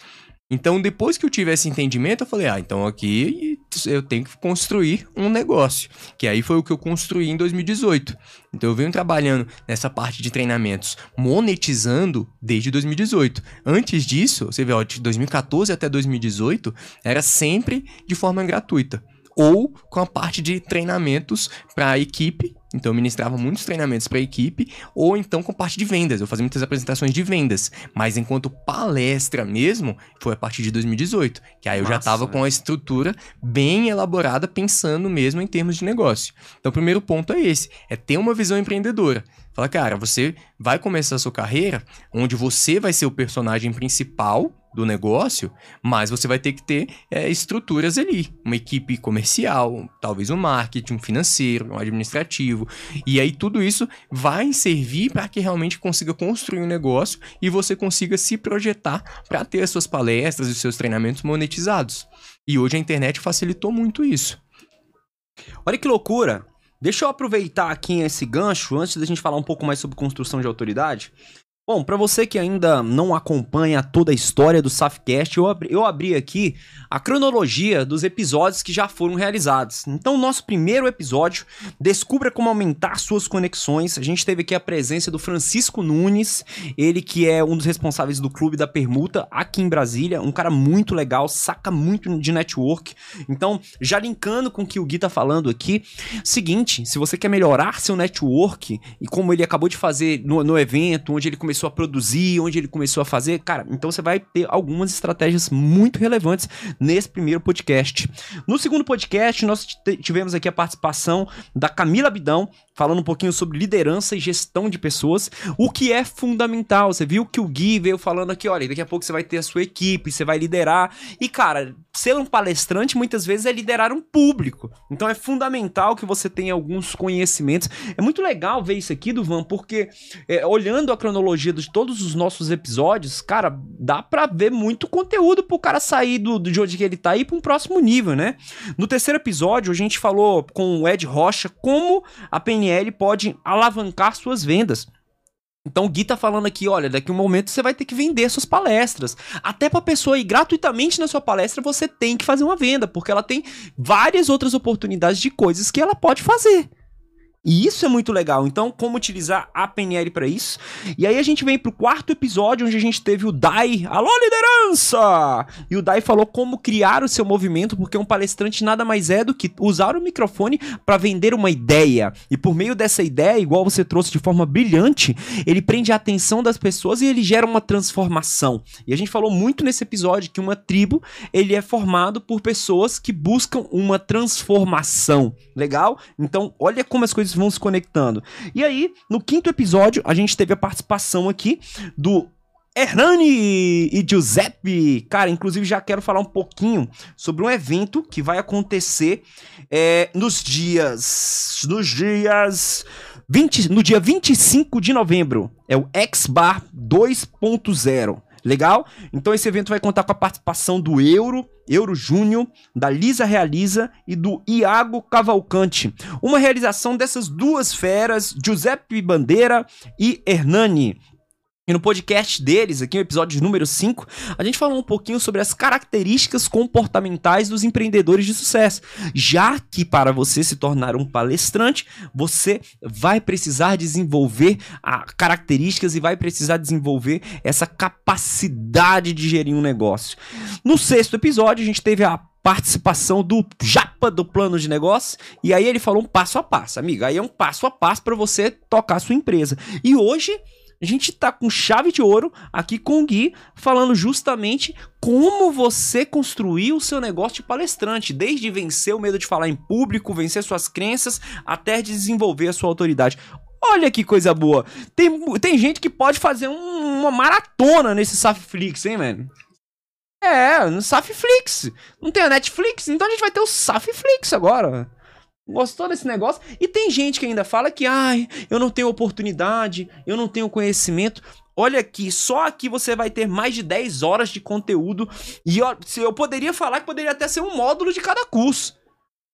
Então, depois que eu tive esse entendimento, eu falei: ah, então aqui eu tenho que construir um negócio. Que aí foi o que eu construí em 2018. Então, eu venho trabalhando nessa parte de treinamentos, monetizando desde 2018. Antes disso, você vê, ó, de 2014 até 2018, era sempre de forma gratuita. Ou com a parte de treinamentos para a equipe. Então, eu ministrava muitos treinamentos para a equipe. Ou então com parte de vendas. Eu fazia muitas apresentações de vendas. Mas enquanto palestra mesmo, foi a partir de 2018. Que aí eu já estava com a estrutura bem elaborada, pensando mesmo em termos de negócio. Então, o primeiro ponto é esse: é ter uma visão empreendedora. Fala, cara, você vai começar a sua carreira onde você vai ser o personagem principal do negócio, mas você vai ter que ter é, estruturas ali, uma equipe comercial, talvez um marketing, um financeiro, um administrativo, e aí tudo isso vai servir para que realmente consiga construir um negócio e você consiga se projetar para ter as suas palestras e seus treinamentos monetizados. E hoje a internet facilitou muito isso. Olha que loucura. Deixa eu aproveitar aqui esse gancho antes da gente falar um pouco mais sobre construção de autoridade. Bom, para você que ainda não acompanha toda a história do Safcast, eu abri, eu abri aqui a cronologia dos episódios que já foram realizados. Então, nosso primeiro episódio, Descubra como aumentar suas conexões. A gente teve aqui a presença do Francisco Nunes, ele que é um dos responsáveis do Clube da Permuta aqui em Brasília, um cara muito legal, saca muito de network. Então, já linkando com o que o Gui tá falando aqui, seguinte, se você quer melhorar seu network, e como ele acabou de fazer no, no evento, onde ele começou a produzir, onde ele começou a fazer, cara, então você vai ter algumas estratégias muito relevantes nesse primeiro podcast. No segundo podcast, nós tivemos aqui a participação da Camila Bidão, falando um pouquinho sobre liderança e gestão de pessoas, o que é fundamental. Você viu que o Gui veio falando aqui, olha, daqui a pouco você vai ter a sua equipe, você vai liderar. E, cara, ser um palestrante muitas vezes é liderar um público. Então é fundamental que você tenha alguns conhecimentos. É muito legal ver isso aqui, Duvan, porque é, olhando a cronologia de todos os nossos episódios, cara, dá pra ver muito conteúdo pro cara sair do, de onde que ele tá e pra um próximo nível, né? No terceiro episódio, a gente falou com o Ed Rocha como a PNL pode alavancar suas vendas. Então o Gui tá falando aqui, olha, daqui a um momento você vai ter que vender suas palestras. Até pra pessoa ir gratuitamente na sua palestra, você tem que fazer uma venda, porque ela tem várias outras oportunidades de coisas que ela pode fazer. E isso é muito legal. Então, como utilizar a PNL para isso? E aí a gente vem pro quarto episódio, onde a gente teve o Dai. Alô, liderança! E o Dai falou como criar o seu movimento, porque um palestrante nada mais é do que usar o microfone para vender uma ideia. E por meio dessa ideia, igual você trouxe de forma brilhante, ele prende a atenção das pessoas e ele gera uma transformação. E a gente falou muito nesse episódio que uma tribo, ele é formado por pessoas que buscam uma transformação. Legal? Então, olha como as coisas vão se conectando. E aí, no quinto episódio, a gente teve a participação aqui do Hernani e Giuseppe. Cara, inclusive já quero falar um pouquinho sobre um evento que vai acontecer é, nos dias. Nos dias. 20, no dia 25 de novembro. É o X-Bar 2.0. Legal? Então esse evento vai contar com a participação do Euro, Euro Júnior, da Lisa Realiza e do Iago Cavalcante. Uma realização dessas duas feras, Giuseppe Bandeira e Hernani. E no podcast deles, aqui no episódio número 5, a gente falou um pouquinho sobre as características comportamentais dos empreendedores de sucesso. Já que para você se tornar um palestrante, você vai precisar desenvolver características e vai precisar desenvolver essa capacidade de gerir um negócio. No sexto episódio, a gente teve a participação do Japa do plano de negócio e aí ele falou um passo a passo, amigo. Aí é um passo a passo para você tocar a sua empresa. E hoje a gente tá com chave de ouro aqui com o Gui, falando justamente como você construir o seu negócio de palestrante, desde vencer o medo de falar em público, vencer suas crenças, até desenvolver a sua autoridade. Olha que coisa boa. Tem, tem gente que pode fazer um- uma maratona nesse Safiflix, hein, velho? É, no Safiflix. Não tem a Netflix, então a gente vai ter o Safiflix agora. Gostou desse negócio? E tem gente que ainda fala que, ai, eu não tenho oportunidade, eu não tenho conhecimento. Olha aqui, só aqui você vai ter mais de 10 horas de conteúdo. E eu poderia falar que poderia até ser um módulo de cada curso.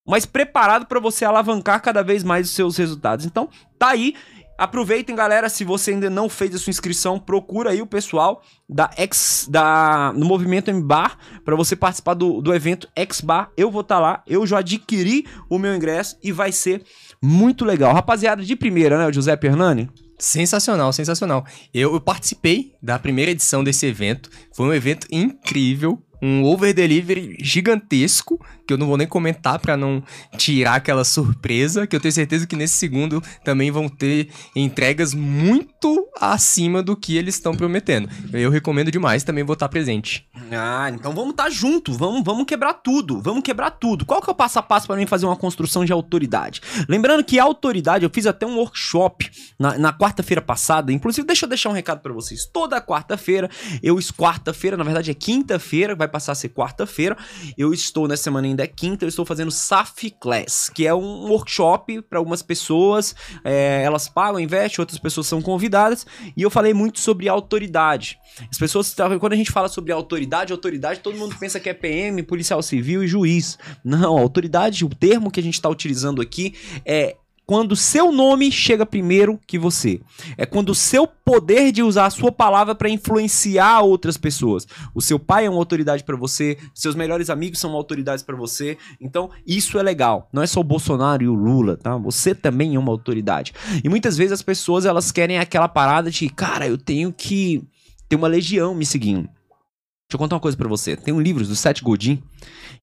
Mas preparado para você alavancar cada vez mais os seus resultados. Então, tá aí. Aproveitem, galera, se você ainda não fez a sua inscrição, procura aí o pessoal da X da no movimento M-Bar para você participar do, do evento X-Bar. Eu vou estar lá, eu já adquiri o meu ingresso e vai ser muito legal. Rapaziada de primeira, né, o Giuseppe Hernani? Sensacional, sensacional. Eu, eu participei da primeira edição desse evento. Foi um evento incrível. Um over delivery gigantesco, que eu não vou nem comentar pra não tirar aquela surpresa, que eu tenho certeza que nesse segundo também vão ter entregas muito acima do que eles estão prometendo. Eu recomendo demais, também vou estar presente. Ah, então vamos estar junto, vamos, vamos quebrar tudo, vamos quebrar tudo. Qual que é o passo a passo para mim fazer uma construção de autoridade? Lembrando que autoridade, eu fiz até um workshop na, na quarta-feira passada, inclusive deixa eu deixar um recado para vocês. Toda quarta-feira, eu quarta-feira, na verdade é quinta-feira, vai passar a ser quarta-feira. Eu estou nessa semana ainda é quinta, eu estou fazendo SAF Class, que é um workshop para algumas pessoas, é, elas pagam, investem, outras pessoas são convidadas, e eu falei muito sobre autoridade. As pessoas, quando a gente fala sobre autoridade, autoridade, todo mundo pensa que é PM, policial civil e juiz. Não, autoridade, o termo que a gente está utilizando aqui é quando seu nome chega primeiro que você. É quando o seu poder de usar a sua palavra para influenciar outras pessoas. O seu pai é uma autoridade para você, seus melhores amigos são autoridades para você. Então, isso é legal. Não é só o Bolsonaro e o Lula, tá? Você também é uma autoridade. E muitas vezes as pessoas elas querem aquela parada de, cara, eu tenho que ter uma legião me seguindo. Deixa eu contar uma coisa para você. Tem um livro do Seth Godin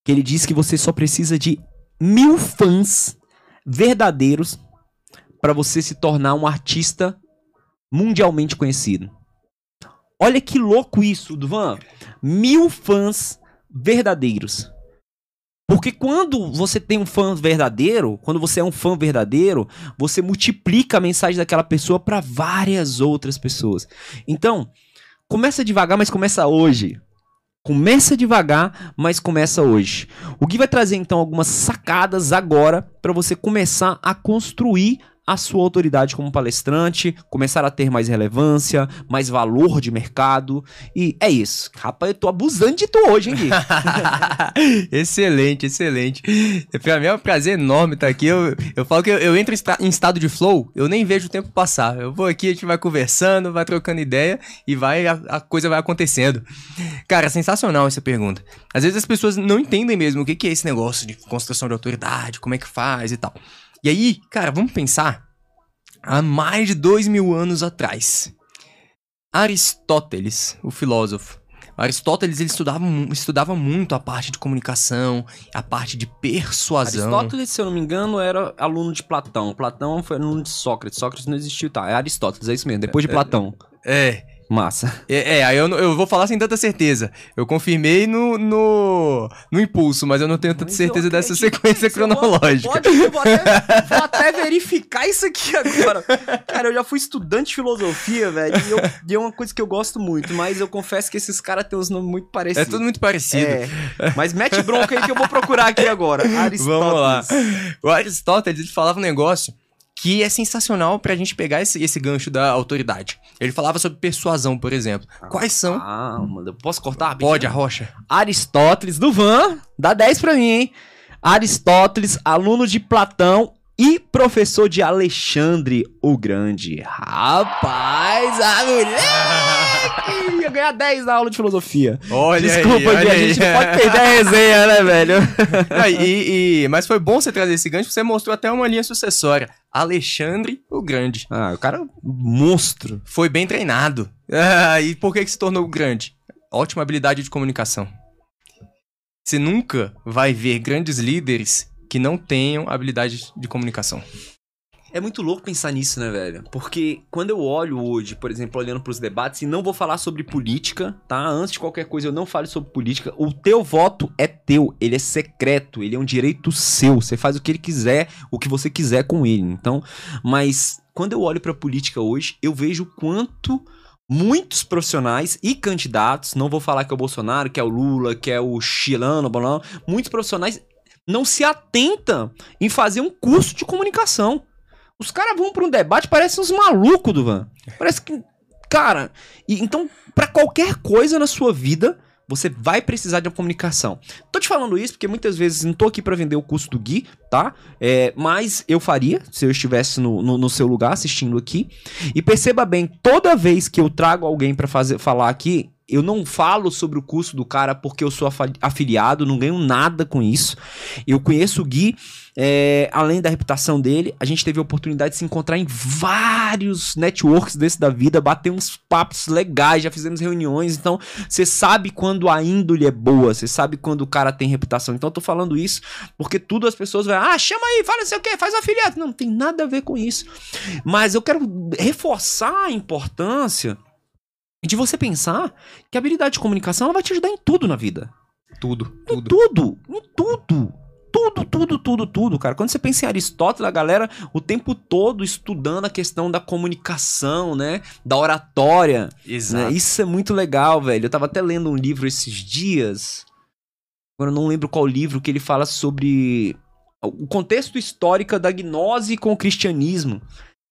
que ele diz que você só precisa de mil fãs verdadeiros para você se tornar um artista mundialmente conhecido. Olha que louco isso, Duvan. Mil fãs verdadeiros. Porque quando você tem um fã verdadeiro, quando você é um fã verdadeiro, você multiplica a mensagem daquela pessoa para várias outras pessoas. Então, começa devagar, mas começa hoje. Começa devagar, mas começa hoje. O Gui vai trazer então algumas sacadas agora para você começar a construir a sua autoridade como palestrante, começar a ter mais relevância, mais valor de mercado. E é isso. Rapaz, eu tô abusando de tu hoje, hein, Gui? excelente, excelente. Pra mim é um prazer enorme estar aqui. Eu, eu falo que eu, eu entro em estado de flow, eu nem vejo o tempo passar. Eu vou aqui, a gente vai conversando, vai trocando ideia e vai a, a coisa vai acontecendo. Cara, sensacional essa pergunta. Às vezes as pessoas não entendem mesmo o que, que é esse negócio de construção de autoridade, como é que faz e tal. E aí, cara, vamos pensar há mais de dois mil anos atrás. Aristóteles, o filósofo, Aristóteles ele estudava, estudava muito a parte de comunicação, a parte de persuasão. Aristóteles, se eu não me engano, era aluno de Platão. Platão foi aluno de Sócrates. Sócrates não existiu, tá? É Aristóteles, é isso mesmo. Depois de Platão. É. Massa. É, é, aí eu, eu vou falar sem tanta certeza. Eu confirmei no, no, no impulso, mas eu não tenho tanta mas certeza dessa sequência cronológica. Pode, eu vou até, vou até verificar isso aqui agora. Cara, eu já fui estudante de filosofia, velho, e, eu, e é uma coisa que eu gosto muito, mas eu confesso que esses caras têm uns nomes muito parecidos. É tudo muito parecido. É, mas mete bronca aí que eu vou procurar aqui agora. Aristóteles. Vamos lá. O Aristóteles, ele falava um negócio que é sensacional pra gente pegar esse, esse gancho da autoridade. Ele falava sobre persuasão, por exemplo. Ah, Quais são? Ah, mano, posso cortar? Pode, a rocha. Aristóteles do Van, dá 10 pra mim, hein? Aristóteles, aluno de Platão e professor de Alexandre o Grande. Rapaz, a mulher ia ganhar 10 na aula de filosofia. Olha Desculpa, aí, olha a gente pode perder a resenha, né, velho? E, e, mas foi bom você trazer esse gancho, você mostrou até uma linha sucessória. Alexandre o Grande. Ah, o cara monstro. Foi bem treinado. Ah, e por que, que se tornou grande? Ótima habilidade de comunicação. Você nunca vai ver grandes líderes que não tenham habilidade de comunicação. É muito louco pensar nisso, né, velho? Porque quando eu olho hoje, por exemplo, olhando pros debates, e não vou falar sobre política, tá? Antes de qualquer coisa, eu não falo sobre política. O teu voto é teu, ele é secreto, ele é um direito seu. Você faz o que ele quiser, o que você quiser com ele. Então, mas quando eu olho pra política hoje, eu vejo quanto muitos profissionais e candidatos, não vou falar que é o Bolsonaro, que é o Lula, que é o Chilano, muitos profissionais não se atentam em fazer um curso de comunicação. Os caras vão para um debate, parecem uns malucos do Van. Parece que. Cara, e, então, para qualquer coisa na sua vida, você vai precisar de uma comunicação. Tô te falando isso porque muitas vezes não tô aqui para vender o curso do Gui, tá? É, mas eu faria se eu estivesse no, no, no, seu lugar assistindo aqui. E perceba bem, toda vez que eu trago alguém para falar aqui, eu não falo sobre o curso do cara porque eu sou afiliado, não ganho nada com isso. Eu conheço o Gui, é, além da reputação dele, a gente teve a oportunidade de se encontrar em vários networks desse da vida, bater uns papos legais, já fizemos reuniões. Então, você sabe quando a índole é boa, você sabe quando o cara tem reputação. Então, eu tô falando isso porque tudo as pessoas vão, ah, chama aí, fala sei o que, faz afiliado. Não, não tem nada a ver com isso. Mas eu quero reforçar a importância de você pensar que a habilidade de comunicação ela vai te ajudar em tudo na vida. Tudo, tudo. Em tudo, em tudo. Tudo, tudo, tudo, tudo, cara. Quando você pensa em Aristóteles, a galera o tempo todo estudando a questão da comunicação, né? Da oratória. Né? Exato. Né? Isso é muito legal, velho. Eu tava até lendo um livro esses dias. Agora eu não lembro qual livro que ele fala sobre o contexto histórico da gnose com o cristianismo.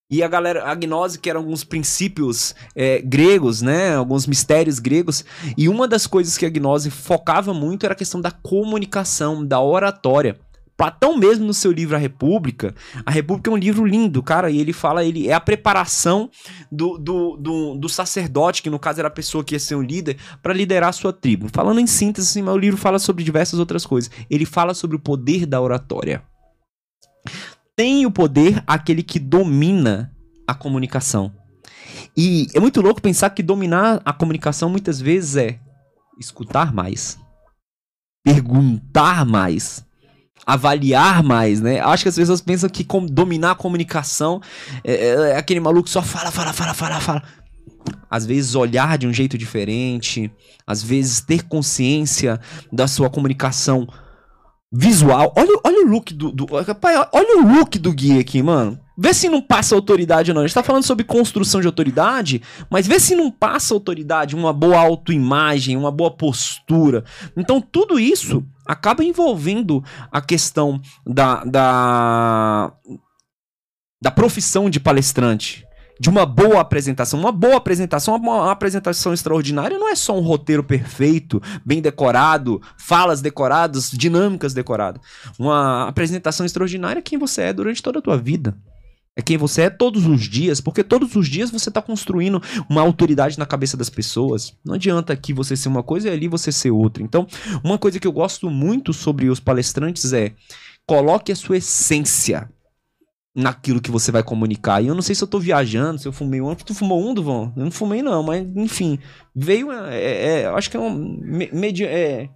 E a galera, a gnose, que eram alguns princípios é, gregos, né? Alguns mistérios gregos. E uma das coisas que a gnose focava muito era a questão da comunicação, da oratória. Platão mesmo no seu livro A República, A República é um livro lindo, cara, e ele fala, ele é a preparação do, do, do, do sacerdote, que no caso era a pessoa que ia ser um líder, para liderar a sua tribo. Falando em síntese, mas o livro fala sobre diversas outras coisas. Ele fala sobre o poder da oratória tem o poder aquele que domina a comunicação. E é muito louco pensar que dominar a comunicação muitas vezes é escutar mais, perguntar mais, avaliar mais, né? Acho que as pessoas pensam que dominar a comunicação é, é, é aquele maluco que só fala, fala, fala, fala, fala. Às vezes olhar de um jeito diferente, às vezes ter consciência da sua comunicação visual. Olha, olha o look do, do. Pai, olha o look do guia aqui, mano. Vê se não passa autoridade ou não. A gente tá falando sobre construção de autoridade, mas vê se não passa autoridade, uma boa autoimagem, uma boa postura. Então, tudo isso acaba envolvendo a questão da, da, da profissão de palestrante de uma boa apresentação. Uma boa apresentação, uma apresentação extraordinária não é só um roteiro perfeito, bem decorado, falas decoradas, dinâmicas decoradas. Uma apresentação extraordinária é quem você é durante toda a tua vida. É quem você é todos os dias, porque todos os dias você está construindo uma autoridade na cabeça das pessoas. Não adianta aqui você ser uma coisa e ali você ser outra. Então, uma coisa que eu gosto muito sobre os palestrantes é coloque a sua essência naquilo que você vai comunicar. E eu não sei se eu tô viajando, se eu fumei um. Tu fumou um, Duvon? Eu não fumei, não, mas enfim. Veio. É, é, é acho que é uma medi, é,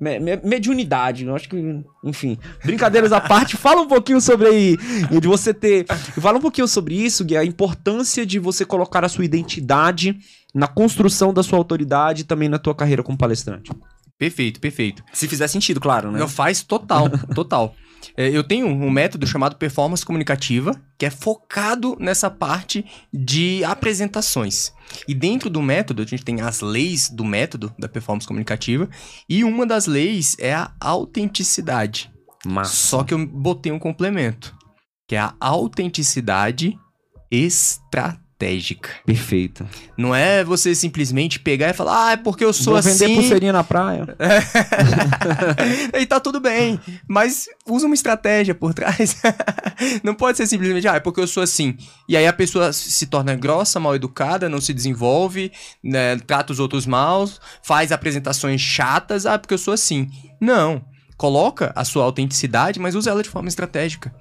mediunidade. Eu acho que. Enfim. Brincadeiras à parte, fala um pouquinho sobre aí. De você ter. Fala um pouquinho sobre isso, Gui, a importância de você colocar a sua identidade na construção da sua autoridade e também na tua carreira como palestrante. Perfeito, perfeito. Se fizer sentido, claro, né? Não faz total, total. É, eu tenho um método chamado performance comunicativa, que é focado nessa parte de apresentações. E dentro do método, a gente tem as leis do método da performance comunicativa, e uma das leis é a autenticidade. Massa. Só que eu botei um complemento, que é a autenticidade estratégica estratégica. Perfeito. Não é você simplesmente pegar e falar, ah, é porque eu sou Vou assim. vender pulseirinha na praia. e tá tudo bem. Mas usa uma estratégia por trás. não pode ser simplesmente, ah, é porque eu sou assim. E aí a pessoa se torna grossa, mal educada, não se desenvolve, né, trata os outros mal, faz apresentações chatas, ah, porque eu sou assim. Não. Coloca a sua autenticidade, mas usa ela de forma estratégica.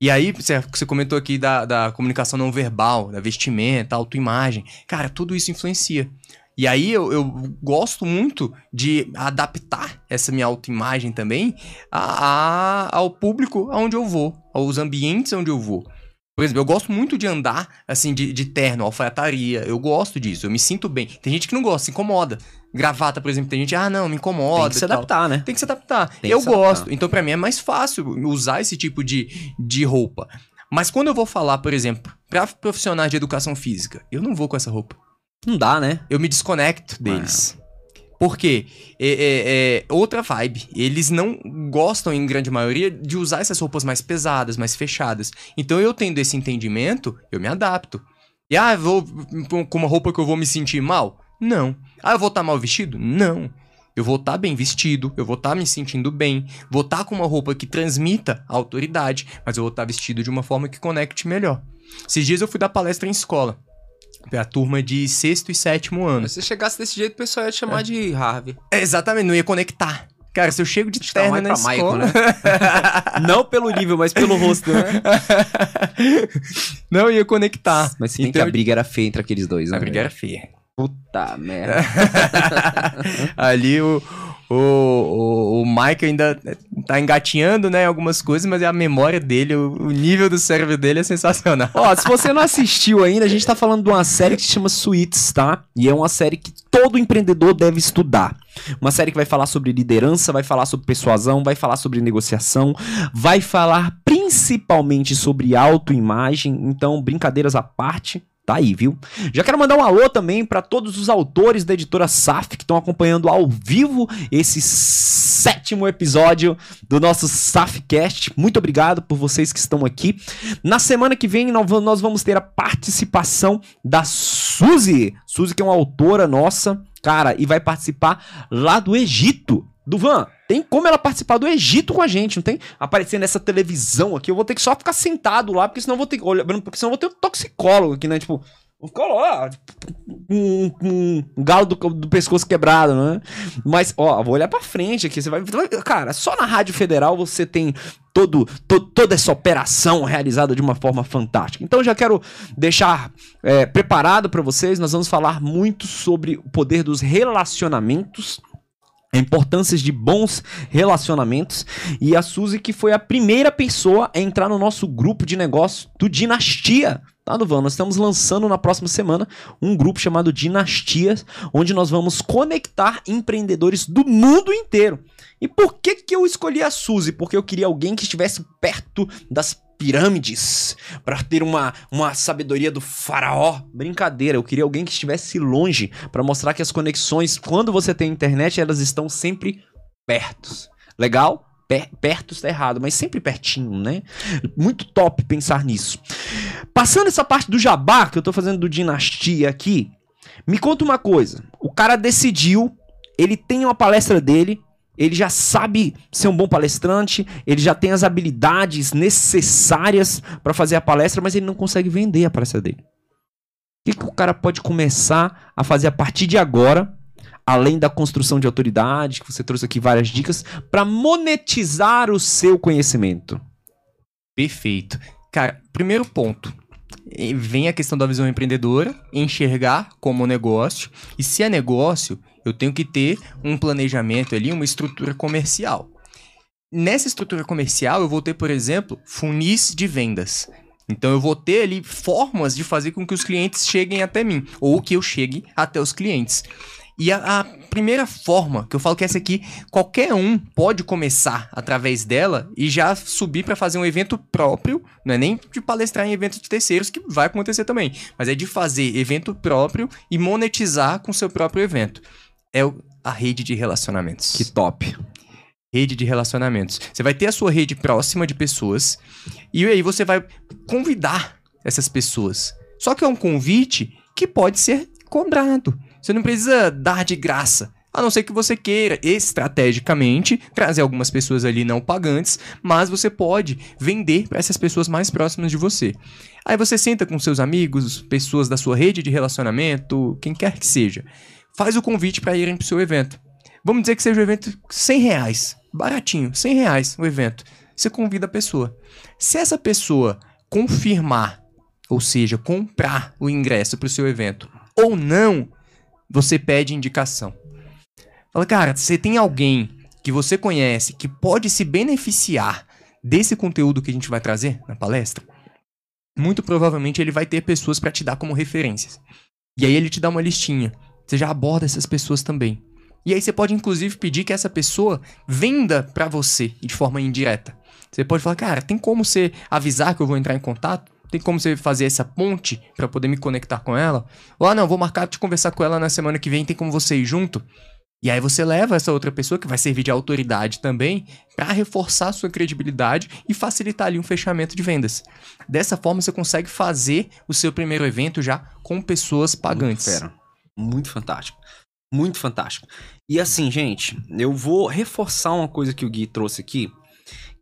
E aí, você comentou aqui da, da comunicação não verbal, da vestimenta, autoimagem. Cara, tudo isso influencia. E aí eu, eu gosto muito de adaptar essa minha autoimagem também a, a, ao público aonde eu vou, aos ambientes onde eu vou. Por exemplo, eu gosto muito de andar, assim, de, de terno, alfaiataria. Eu gosto disso, eu me sinto bem. Tem gente que não gosta, se incomoda. Gravata, por exemplo, tem gente, ah, não, me incomoda. Tem que se tal. adaptar, né? Tem que se adaptar. Tem eu se adaptar. gosto. Então, pra mim, é mais fácil usar esse tipo de, de roupa. Mas quando eu vou falar, por exemplo, pra profissionais de educação física, eu não vou com essa roupa. Não dá, né? Eu me desconecto deles. Por quê? É, é- é outra vibe. Eles não gostam, em grande maioria, de usar essas roupas mais pesadas, mais fechadas. Então, eu tendo esse entendimento, eu me adapto. E, ah, vou com uma roupa que eu vou me sentir mal? Não. Ah, eu vou estar mal vestido? Não. Eu vou estar bem vestido, eu vou estar me sentindo bem, vou estar com uma roupa que transmita autoridade, mas eu vou estar vestido de uma forma que conecte melhor. Esses dias eu fui dar palestra em escola. Pra turma de sexto e sétimo ano. Se você chegasse desse jeito, o pessoal ia te chamar de Harvey. É, exatamente, não ia conectar. Cara, se eu chego de tá terno mais na escola... Michael, né? Não pelo nível, mas pelo rosto, né? não ia conectar. Mas se Então, que a briga era feia entre aqueles dois, né? A briga era feia. Puta merda. Ali o, o, o, o Mike ainda tá engatinhando, né, algumas coisas, mas é a memória dele, o, o nível do cérebro dele é sensacional. Ó, se você não assistiu ainda, a gente tá falando de uma série que se chama Suits, tá? E é uma série que todo empreendedor deve estudar. Uma série que vai falar sobre liderança, vai falar sobre persuasão, vai falar sobre negociação, vai falar principalmente sobre autoimagem. Então, brincadeiras à parte, tá aí, viu? Já quero mandar um alô também para todos os autores da editora SAF que estão acompanhando ao vivo esse sétimo episódio do nosso SAFcast. Muito obrigado por vocês que estão aqui. Na semana que vem nós va- nós vamos ter a participação da Suzy. Suzy que é uma autora nossa, cara, e vai participar lá do Egito. Duvan, tem como ela participar do Egito com a gente, não tem? Aparecer nessa televisão aqui, eu vou ter que só ficar sentado lá, porque senão eu vou ter que olhar, porque senão eu vou ter um toxicólogo aqui, né? Tipo, lá, um, um- um galo do, do pescoço quebrado, né? Mas, ó, vou olhar pra frente aqui, você vai, cara, só na Rádio Federal você tem todo, to- toda essa operação realizada de uma forma fantástica. Então já quero deixar é, preparado pra vocês, nós vamos falar muito sobre o poder dos relacionamentos, a importância de bons relacionamentos e a Suzy que foi a primeira pessoa a entrar no nosso grupo de negócio do Dinastia. Tá, Duvan? Nós estamos lançando na próxima semana um grupo chamado Dinastias, onde nós vamos conectar empreendedores do mundo inteiro. E por que que eu escolhi a Suzy? Porque eu queria alguém que estivesse perto das pirâmides para ter uma, uma sabedoria do faraó. Brincadeira, eu queria alguém que estivesse longe para mostrar que as conexões, quando você tem internet, elas estão sempre perto. Legal? Per- perto está errado, mas sempre pertinho, né? Muito top pensar nisso. Passando essa parte do jabá que eu tô fazendo do dinastia aqui, me conta uma coisa. O cara decidiu, ele tem uma palestra dele, ele já sabe ser um bom palestrante, ele já tem as habilidades necessárias para fazer a palestra, mas ele não consegue vender a palestra dele. O que, que o cara pode começar a fazer a partir de agora, além da construção de autoridade, que você trouxe aqui várias dicas, para monetizar o seu conhecimento? Perfeito. Cara, primeiro ponto. Vem a questão da visão empreendedora, enxergar como negócio. E se é negócio, eu tenho que ter um planejamento ali, uma estrutura comercial. Nessa estrutura comercial, eu vou ter, por exemplo, funis de vendas. Então eu vou ter ali formas de fazer com que os clientes cheguem até mim, ou que eu chegue até os clientes. E a, a primeira forma, que eu falo que essa aqui, qualquer um pode começar através dela e já subir para fazer um evento próprio, não é nem de palestrar em eventos de terceiros, que vai acontecer também, mas é de fazer evento próprio e monetizar com seu próprio evento. É a rede de relacionamentos Que top. rede de relacionamentos. Você vai ter a sua rede próxima de pessoas e aí você vai convidar essas pessoas. Só que é um convite que pode ser cobrado. Você não precisa dar de graça. A não ser que você queira estrategicamente trazer algumas pessoas ali não pagantes, mas você pode vender para essas pessoas mais próximas de você. Aí você senta com seus amigos, pessoas da sua rede de relacionamento, quem quer que seja. Faz o convite para irem para o seu evento. Vamos dizer que seja um evento 100 reais. Baratinho, 100 reais o evento. Você convida a pessoa. Se essa pessoa confirmar, ou seja, comprar o ingresso para o seu evento ou não, você pede indicação. Fala, cara, você tem alguém que você conhece que pode se beneficiar desse conteúdo que a gente vai trazer na palestra? muito provavelmente ele vai ter pessoas para te dar como referências. E aí ele te dá uma listinha. Você já aborda essas pessoas também. E aí você pode inclusive pedir que essa pessoa venda para você de forma indireta. Você pode falar, cara, tem como você avisar que eu vou entrar em contato? Tem como você fazer essa ponte para poder me conectar com ela? Ou ah, não, vou marcar de conversar com ela na semana que vem, tem como você ir junto? E aí você leva essa outra pessoa que vai servir de autoridade também para reforçar a sua credibilidade e facilitar ali um fechamento de vendas. Dessa forma você consegue fazer o seu primeiro evento já com pessoas pagantes. Muito. Muito fantástico. Muito fantástico. E assim, gente, eu vou reforçar uma coisa que o Gui trouxe aqui,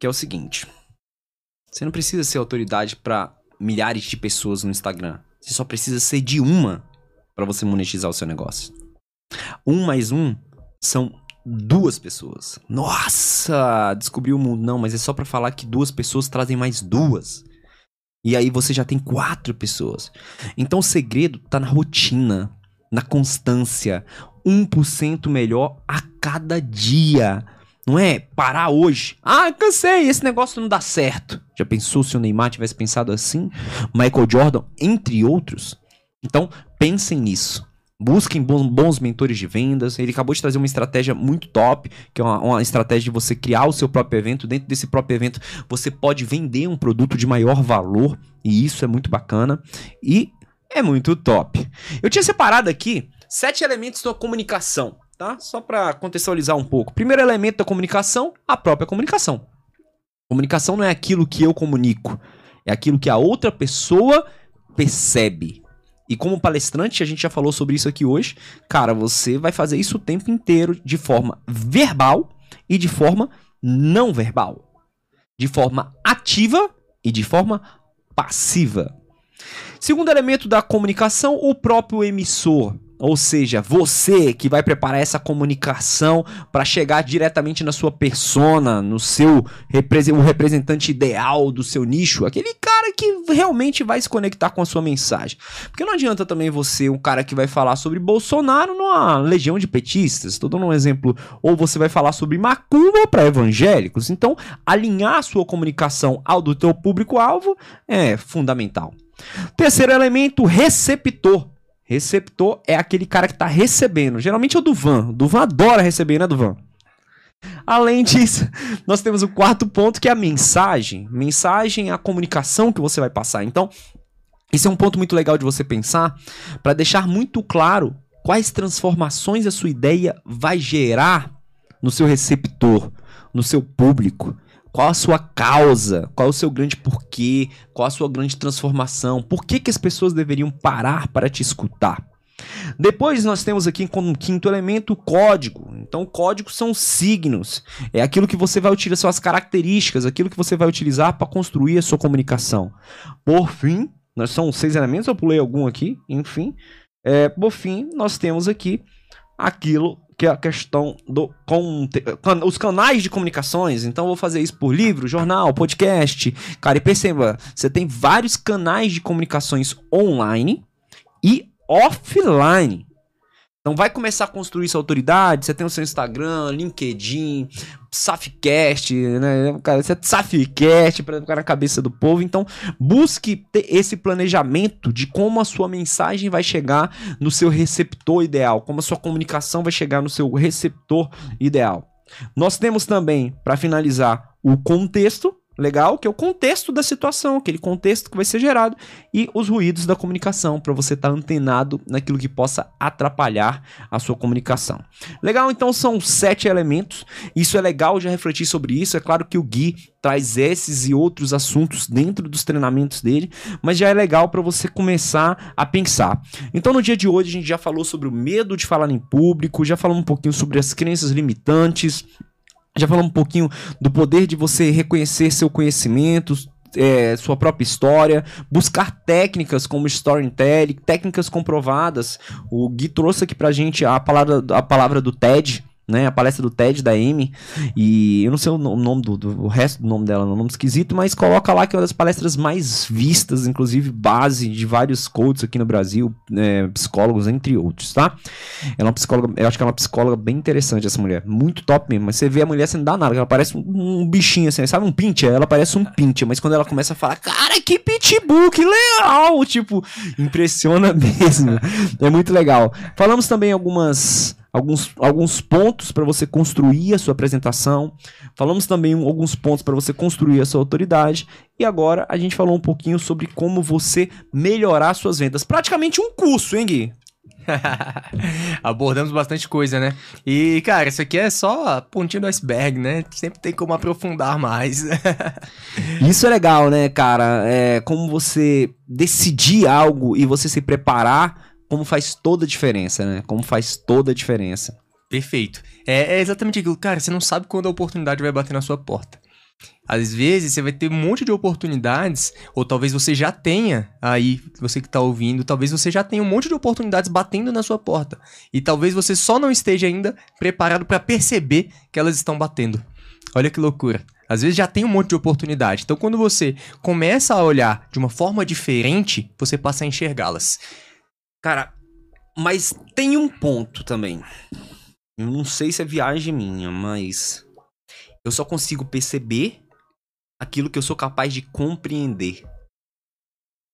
que é o seguinte: você não precisa ser autoridade para milhares de pessoas no Instagram. Você só precisa ser de uma para você monetizar o seu negócio. Um mais um são duas pessoas. Nossa, descobriu o mundo. Não, mas é só para falar que duas pessoas trazem mais duas. E aí você já tem quatro pessoas. Então o segredo tá na rotina, na constância. 1% melhor a cada dia. Não é parar hoje. Ah, cansei, esse negócio não dá certo. Já pensou se o Neymar tivesse pensado assim? Michael Jordan, entre outros? Então, pensem nisso. Busquem bons, mentores de vendas. Ele acabou de trazer uma estratégia muito top, que é uma, uma, estratégia de você criar o seu próprio evento. Dentro desse próprio evento, você pode vender um produto de maior valor, e isso é muito bacana e é muito top. Eu tinha separado aqui sete elementos da comunicação tá? Só para contextualizar um pouco. Primeiro elemento da comunicação, a própria comunicação. Comunicação não é aquilo que eu comunico, é aquilo que a outra pessoa percebe. E como palestrante, a gente já falou sobre isso aqui hoje, cara, você vai fazer isso o tempo inteiro de forma verbal e de forma não verbal. De forma ativa e de forma passiva. Segundo elemento da comunicação, o próprio emissor. Ou seja, você que vai preparar essa comunicação para chegar diretamente na sua persona, no seu o representante ideal do seu nicho, aquele cara que realmente vai se conectar com a sua mensagem. Porque não adianta também você, um cara que vai falar sobre Bolsonaro numa legião de petistas, estou dando um exemplo, ou você vai falar sobre macumba para evangélicos. Então, alinhar a sua comunicação ao do teu público-alvo é fundamental. Terceiro elemento, receptor. Receptor é aquele cara que está recebendo. Geralmente é o Duvan. O Duvan adora receber, né, Duvan? Além disso, nós temos o quarto ponto que é a mensagem. Mensagem é a comunicação que você vai passar. Então, esse é um ponto muito legal de você pensar para deixar muito claro quais transformações a sua ideia vai gerar no seu receptor, no seu público. Qual a sua causa? Qual o seu grande porquê? Qual a sua grande transformação? Por que, que as pessoas deveriam parar para te escutar? Depois nós temos aqui como quinto elemento o código. Então, código são signos. É aquilo que você vai utilizar, são as características, aquilo que você vai utilizar para construir a sua comunicação. Por fim, nós são seis elementos, eu pulei algum aqui, enfim. É, por fim, nós temos aqui aquilo que é a questão do can, os canais de comunicações. Então vou fazer isso por livro, jornal, podcast. Cara, e perceba, você tem vários canais de comunicações online e offline. Então vai começar a construir sua autoridade, você tem o seu Instagram, LinkedIn, Safcast, né? Cara, você é Safcast para ficar na cabeça do povo. Então, busque ter esse planejamento de como a sua mensagem vai chegar no seu receptor ideal, como a sua comunicação vai chegar no seu receptor ideal. Nós temos também, para finalizar, o contexto, legal, que é o contexto da situação, aquele contexto que vai ser gerado, e os ruídos da comunicação, para você estar tá antenado naquilo que possa atrapalhar a sua comunicação. Legal, então são sete elementos. Isso é legal já refletir sobre isso. É claro que o Gui traz esses e outros assuntos dentro dos treinamentos dele, mas já é legal para você começar a pensar. Então, no dia de hoje, a gente já falou sobre o medo de falar em público, já falou um pouquinho sobre as crenças limitantes já falamos um pouquinho do poder de você reconhecer seu conhecimento, é, sua própria história, buscar técnicas como storytelling, técnicas comprovadas. O Gui trouxe aqui pra gente a palavra, a palavra do TED, né? A palestra do TED da Amy. E eu não sei o nome do, do o resto do nome dela, é um nome esquisito, mas coloca lá que é uma das palestras mais vistas, inclusive base de vários coaches aqui no Brasil, né, psicólogos, entre outros, tá? Ela é uma psicóloga, eu acho que é uma psicóloga bem interessante essa mulher, muito top mesmo. Mas você vê a mulher sem dar nada, ela parece um, um bichinho assim, sabe? Um pincher, ela parece um pincher, mas quando ela começa a falar, cara, que pitbull, que legal! Tipo, impressiona mesmo. É muito legal. Falamos também algumas alguns, alguns pontos para você construir a sua apresentação. Falamos também alguns pontos para você construir a sua autoridade. E agora a gente falou um pouquinho sobre como você melhorar suas vendas. Praticamente um curso, hein, Gui? Abordamos bastante coisa, né? E, cara, isso aqui é só a pontinha do iceberg, né? Sempre tem como aprofundar mais. isso é legal, né, cara? É como você decidir algo e você se preparar como faz toda a diferença, né? Como faz toda a diferença. Perfeito. É, é, exatamente aquilo. Cara, você não sabe quando a oportunidade vai bater na sua porta. Às vezes você vai ter um monte de oportunidades, ou talvez você já tenha aí, você que está ouvindo, talvez você já tenha um monte de oportunidades batendo na sua porta. E talvez você só não esteja ainda preparado para perceber que elas estão batendo. Olha que loucura. Às vezes já tem um monte de oportunidade. Então, quando você começa a olhar de uma forma diferente, você passa a enxergá-las. Cara, mas tem um ponto também. Eu não sei se é viagem minha, mas eu só consigo perceber aquilo que eu sou capaz de compreender.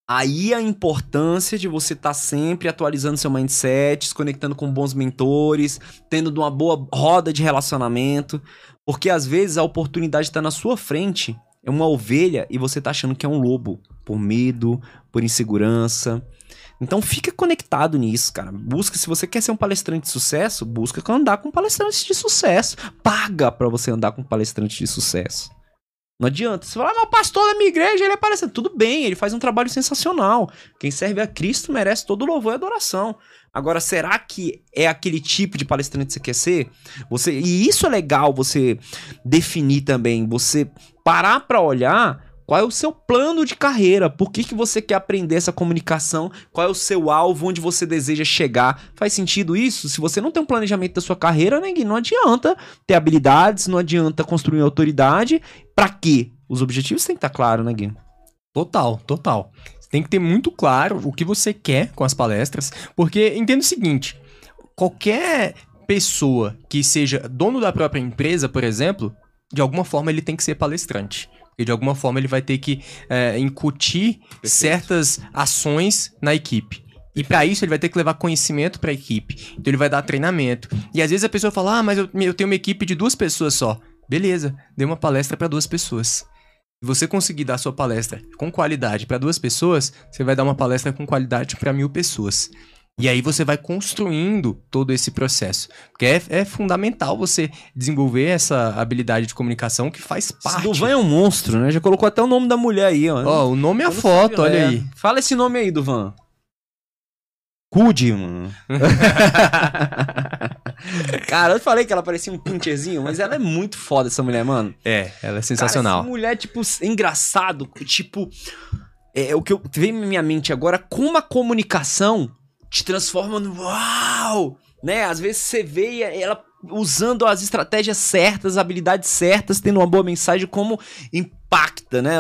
Aí a importância de você estar tá sempre atualizando seu mindset, se conectando com bons mentores, tendo uma boa roda de relacionamento, porque às vezes a oportunidade está na sua frente, é uma ovelha e você está achando que é um lobo, por medo, por insegurança. Então fica conectado nisso, cara. Busca, se você quer ser um palestrante de sucesso, busca andar com palestrantes de sucesso. Paga para você andar com palestrante de sucesso. Não adianta. Você fala, ah, mas o pastor da minha igreja, ele é palestrante. Tudo bem, ele faz um trabalho sensacional. Quem serve a Cristo merece todo louvor e adoração. Agora, será que é aquele tipo de palestrante que você quer ser? Você, e isso é legal você definir também. Você parar para olhar qual é o seu plano de carreira? Por que, que você quer aprender essa comunicação? Qual é o seu alvo? Onde você deseja chegar? Faz sentido isso? Se você não tem um planejamento da sua carreira, ninguém, não adianta ter habilidades, não adianta construir autoridade. Para quê? Os objetivos têm que estar claros, né, Gui? Total, total. Você tem que ter muito claro o que você quer com as palestras, porque entenda o seguinte: qualquer pessoa que seja dono da própria empresa, por exemplo, de alguma forma ele tem que ser palestrante. Porque de alguma forma ele vai ter que é, incutir Perfeito. certas ações na equipe. E para isso ele vai ter que levar conhecimento para a equipe. Então ele vai dar treinamento. E às vezes a pessoa fala: "Ah, mas eu, eu tenho uma equipe de duas pessoas só". Beleza, dê uma palestra para duas pessoas. Se você conseguir dar sua palestra com qualidade para duas pessoas, você vai dar uma palestra com qualidade para mil pessoas. E aí você vai construindo todo esse processo. Porque é, é, fundamental você desenvolver essa habilidade de comunicação que faz parte. Duvan é um monstro, né? Já colocou até o nome da mulher aí, ó. Ó, o nome é a foto, olha é. aí. Fala esse nome aí, Duvan. Cude, mano. Cara, eu falei que ela parecia um pincherzinho, mas ela é muito foda, essa mulher, mano. É, ela é sensacional. Cara, essa mulher, tipo, engraçado, tipo... É, o que eu, veio na minha mente agora, como a comunicação te transforma no uau, né? Às vezes você vê ela usando as estratégias certas, as habilidades certas, tendo uma boa mensagem, como impacta, né?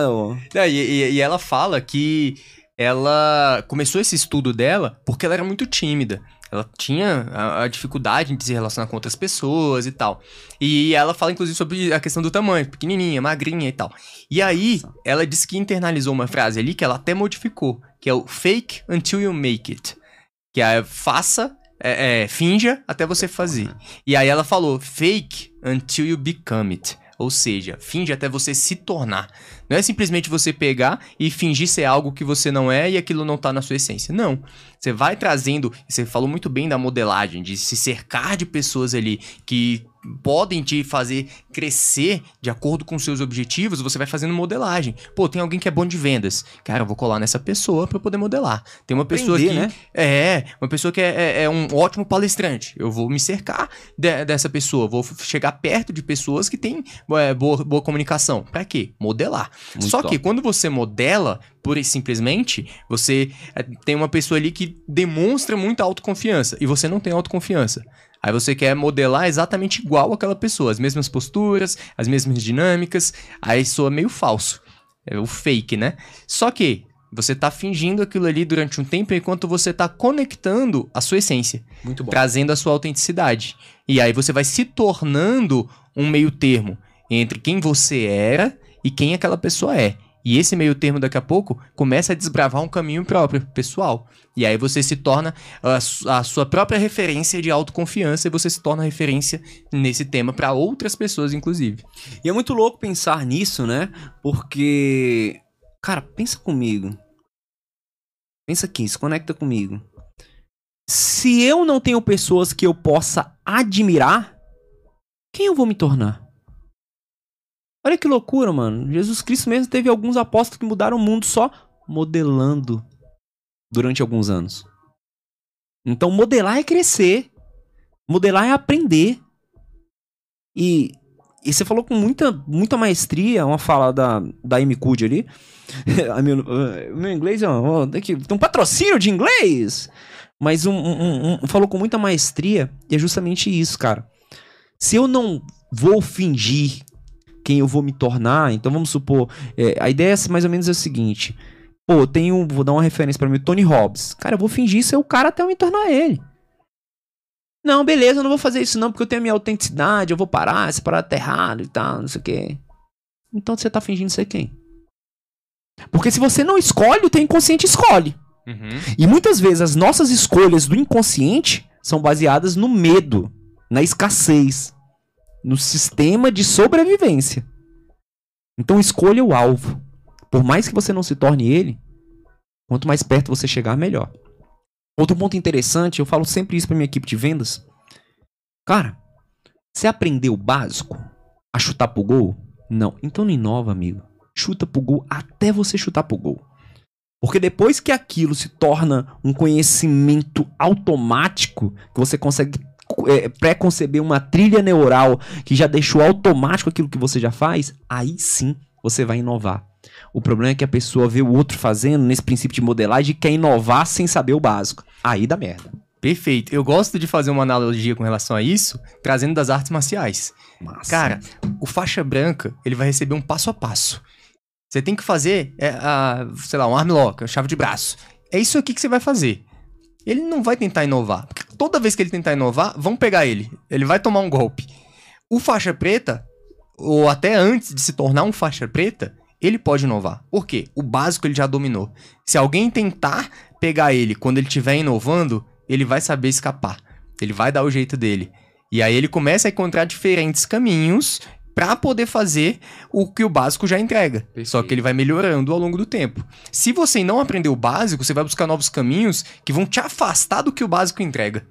É, e, e, ela fala que ela começou esse estudo dela porque ela era muito tímida. Ela tinha a, a, dificuldade de se relacionar com outras pessoas e tal. E ela fala, inclusive, sobre a questão do tamanho, pequenininha, magrinha e tal. E aí, ela disse que internalizou uma frase ali que ela até modificou, que é o fake until you make it. Que é faça, é, é, finja até você fazer. E aí ela falou, fake until you become it. Ou seja, finge até você se tornar. Não é simplesmente você pegar e fingir ser algo que você não é e aquilo não tá na sua essência. Não. Você vai trazendo, você falou muito bem da modelagem, de se cercar de pessoas ali que podem te fazer crescer de acordo com seus objetivos, você vai fazendo modelagem. Pô, tem alguém que é bom de vendas. Cara, eu vou colar nessa pessoa para poder modelar. Tem uma pessoa Aprender, que né? é, uma pessoa que é, é, é, um ótimo palestrante. Eu vou me cercar de, dessa pessoa, vou chegar perto de pessoas que têm é, boa, boa comunicação. Para quê? Modelar. Muito Só top. que quando você modela, pura e simplesmente, você é, tem uma pessoa ali que demonstra muita autoconfiança e você não tem autoconfiança. Aí você quer modelar exatamente igual aquela pessoa, as mesmas posturas, as mesmas dinâmicas, aí soa meio falso. É o fake, né? Só que você tá fingindo aquilo ali durante um tempo enquanto você tá conectando a sua essência. Muito bom. Trazendo a sua autenticidade. E aí você vai se tornando um meio termo entre quem você era e quem aquela pessoa é. E esse meio termo, daqui a pouco, começa a desbravar um caminho próprio, pessoal. E aí você se torna a, a sua própria referência de autoconfiança e você se torna referência nesse tema para outras pessoas, inclusive. E é muito louco pensar nisso, né? Porque. Cara, pensa comigo. Pensa aqui, se conecta comigo. Se eu não tenho pessoas que eu possa admirar, quem eu vou me tornar? Olha que loucura, mano. Jesus Cristo mesmo teve alguns apóstolos que mudaram o mundo só modelando durante alguns anos. Então, modelar é crescer. Modelar é aprender. E, e você falou com muita, muita maestria, uma fala da, da Amy ali. meu, meu inglês é um, tem um patrocínio de inglês. Mas um, um, um, falou com muita maestria e é justamente isso, cara. Se eu não vou fingir quem eu vou me tornar. Então vamos supor, é, a ideia é mais ou menos é o seguinte: pô, eu tenho, vou dar uma referência para mim, Tony Robbins. Cara, eu vou fingir ser o cara até eu me tornar ele. Não, beleza, eu não vou fazer isso não, porque eu tenho a minha autenticidade, eu vou parar, essa parada tá errado e tal, não sei o quê. Então você tá fingindo ser quem? Porque se você não escolhe, o teu inconsciente escolhe. Uhum. E muitas vezes as nossas escolhas do inconsciente são baseadas no medo, na escassez, no sistema de sobrevivência. Então escolha o alvo. Por mais que você não se torne ele, quanto mais perto você chegar, melhor. Outro ponto interessante, eu falo sempre isso para minha equipe de vendas. Cara, você aprendeu o básico? A chutar pro gol? Não. Então não inova, amigo. Chuta pro gol até você chutar pro gol. Porque depois que aquilo se torna um conhecimento automático, que você consegue é, pré-conceber uma trilha neural que já deixou automático aquilo que você já faz, aí sim você vai inovar. O problema é que a pessoa vê o outro fazendo nesse princípio de modelagem e quer inovar sem saber o básico. Aí dá merda. Perfeito. Eu gosto de fazer uma analogia com relação a isso, trazendo das artes marciais. Massa. Cara, o faixa branca, ele vai receber um passo a passo. Você tem que fazer, é, a, sei lá, um arm lock, a chave de braço. É isso aqui que você vai fazer ele não vai tentar inovar. Porque toda vez que ele tentar inovar, vão pegar ele. Ele vai tomar um golpe. O faixa preta, ou até antes de se tornar um faixa preta, ele pode inovar. Por quê? O básico ele já dominou. Se alguém tentar pegar ele quando ele estiver inovando, ele vai saber escapar. Ele vai dar o jeito dele. E aí ele começa a encontrar diferentes caminhos para poder fazer o que o básico já entrega. Perfeito. Só que ele vai melhorando ao longo do tempo. Se você não aprender o básico, você vai buscar novos caminhos que vão te afastar do que o básico entrega.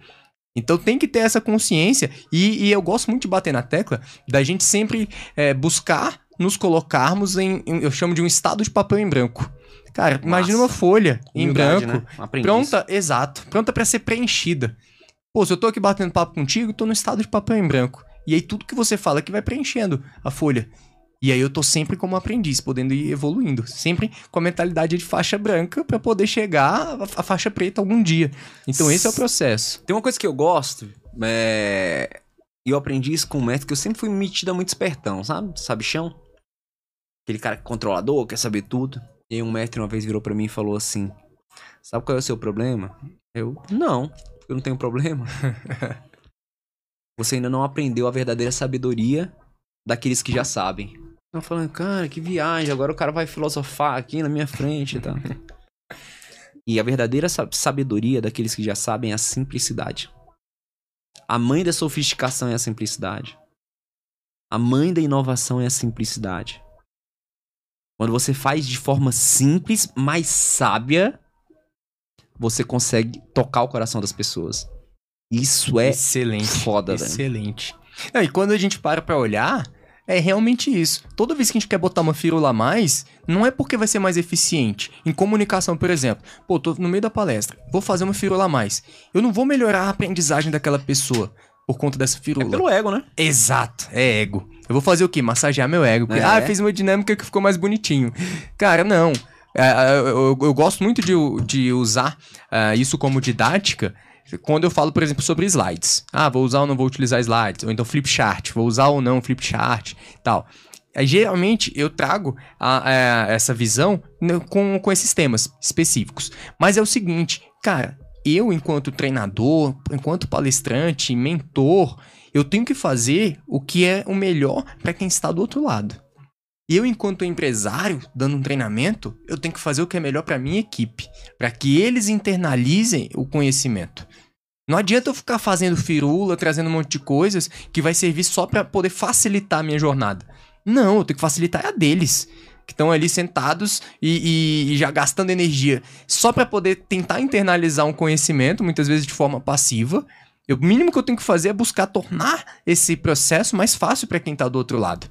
Então tem que ter essa consciência e, e eu gosto muito de bater na tecla da gente sempre é, buscar nos colocarmos em, em, eu chamo de um estado de papel em branco. Cara, imagina uma folha Humildade, em branco, né? pronta, exato, pronta para ser preenchida. Pô, se eu tô aqui batendo papo contigo, tô no estado de papel em branco. E aí tudo que você fala que vai preenchendo a folha. E aí eu tô sempre como aprendiz, podendo ir evoluindo, sempre com a mentalidade de faixa branca para poder chegar à faixa preta algum dia. Então esse é o processo. Tem uma coisa que eu gosto, é... e eu aprendi isso com o mestre, que eu sempre fui metido a muito espertão, sabe? Sabichão? Aquele cara controlador, quer saber tudo. E um mestre uma vez virou para mim e falou assim: Sabe qual é o seu problema? Eu, não, eu não tenho problema. Você ainda não aprendeu a verdadeira sabedoria daqueles que já sabem. Eu falando, cara, que viagem, agora o cara vai filosofar aqui na minha frente e tal. e a verdadeira sabedoria daqueles que já sabem é a simplicidade. A mãe da sofisticação é a simplicidade. A mãe da inovação é a simplicidade. Quando você faz de forma simples, mais sábia, você consegue tocar o coração das pessoas. Isso é excelente, foda, velho. Excelente. E quando a gente para pra olhar, é realmente isso. Toda vez que a gente quer botar uma firula a mais, não é porque vai ser mais eficiente. Em comunicação, por exemplo. Pô, tô no meio da palestra, vou fazer uma firula a mais. Eu não vou melhorar a aprendizagem daquela pessoa por conta dessa firula. É pelo ego, né? Exato, é ego. Eu vou fazer o quê? Massagear meu ego. Porque, é. Ah, fez uma dinâmica que ficou mais bonitinho. Cara, não. É, eu, eu, eu, gosto muito de, de usar uh, isso como didática quando eu falo, por exemplo, sobre slides. Ah, vou usar ou não vou utilizar slides. Ou então flip chart, vou usar ou não flip chart tal. Aí, geralmente eu trago a, a, essa visão né, com, com esses temas específicos. Mas é o seguinte, cara, eu, enquanto treinador, enquanto palestrante, mentor, eu tenho que fazer o que é o melhor para quem está do outro lado. Eu, enquanto empresário, dando um treinamento, eu tenho que fazer o que é melhor para minha equipe, para que eles internalizem o conhecimento. Não adianta eu ficar fazendo firula, trazendo um monte de coisas que vai servir só para poder facilitar a minha jornada. Não, eu tenho que facilitar a deles. Que estão ali sentados e, e, e, já gastando energia só para poder tentar internalizar um conhecimento, muitas vezes de forma passiva. O mínimo que eu tenho que fazer é buscar tornar esse processo mais fácil para quem está do outro lado.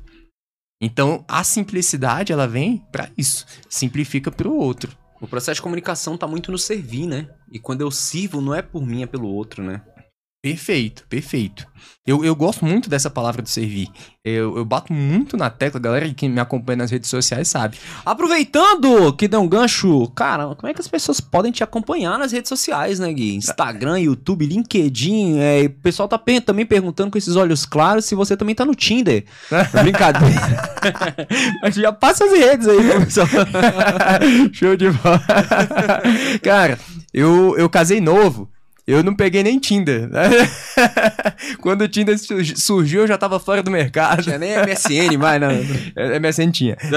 Então, a simplicidade, ela vem para isso. Simplifica para o outro. O processo de comunicação tá muito no servir, né? E quando eu sirvo, não é por mim, é pelo outro, né? Perfeito, perfeito. Eu, eu gosto muito dessa palavra de servir. Eu, eu bato muito na tecla, galera que me acompanha nas redes sociais sabe. Aproveitando que deu um gancho, cara, como é que as pessoas podem te acompanhar nas redes sociais, né, Gui? Instagram, YouTube, LinkedIn. É, o pessoal tá também perguntando com esses olhos claros se você também tá no Tinder. Brincadeira. Já passa as redes aí, pessoal. Show de bola. cara, eu, eu casei novo. Eu não peguei nem Tinder. Quando o Tinder surgiu, eu já tava fora do mercado. Tinha nem MSN mais, não. É, MSN tinha.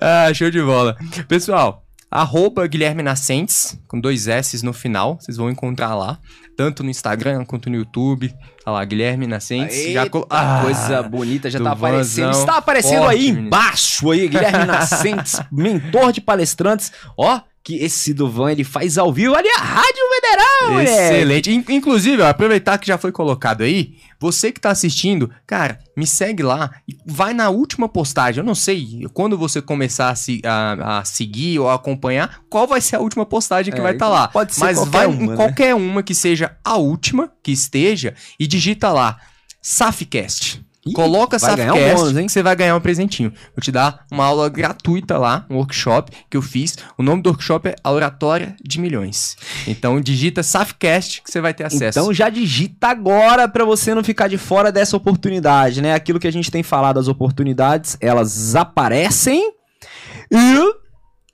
ah, show de bola. Pessoal, arroba Guilherme Nascentes, com dois S no final, vocês vão encontrar lá. Tanto no Instagram quanto no YouTube. Olha lá, Guilherme Nascentes. Eita, já ah, coisa bonita, já tá aparecendo. Está aparecendo forte, aí embaixo aí, Guilherme Nascentes, mentor de palestrantes. Ó, que esse Duvan ele faz ao vivo ali a Rádio Federal, Excelente. Inclusive, ó, aproveitar que já foi colocado aí, você que tá assistindo, cara, me segue lá e vai na última postagem. Eu não sei quando você começar a, se, a, a seguir ou a acompanhar, qual vai ser a última postagem que é, vai estar tá lá. Pode ser Mas vai uma, em né? qualquer uma que seja a última que esteja e digita lá Safcast. Ih, Coloca essa um bônus, hein? você vai ganhar um presentinho. Vou te dar uma aula gratuita lá, um workshop que eu fiz. O nome do workshop é A Oratória de Milhões. Então digita Safcast que você vai ter acesso. Então já digita agora para você não ficar de fora dessa oportunidade, né? Aquilo que a gente tem falado, as oportunidades, elas aparecem e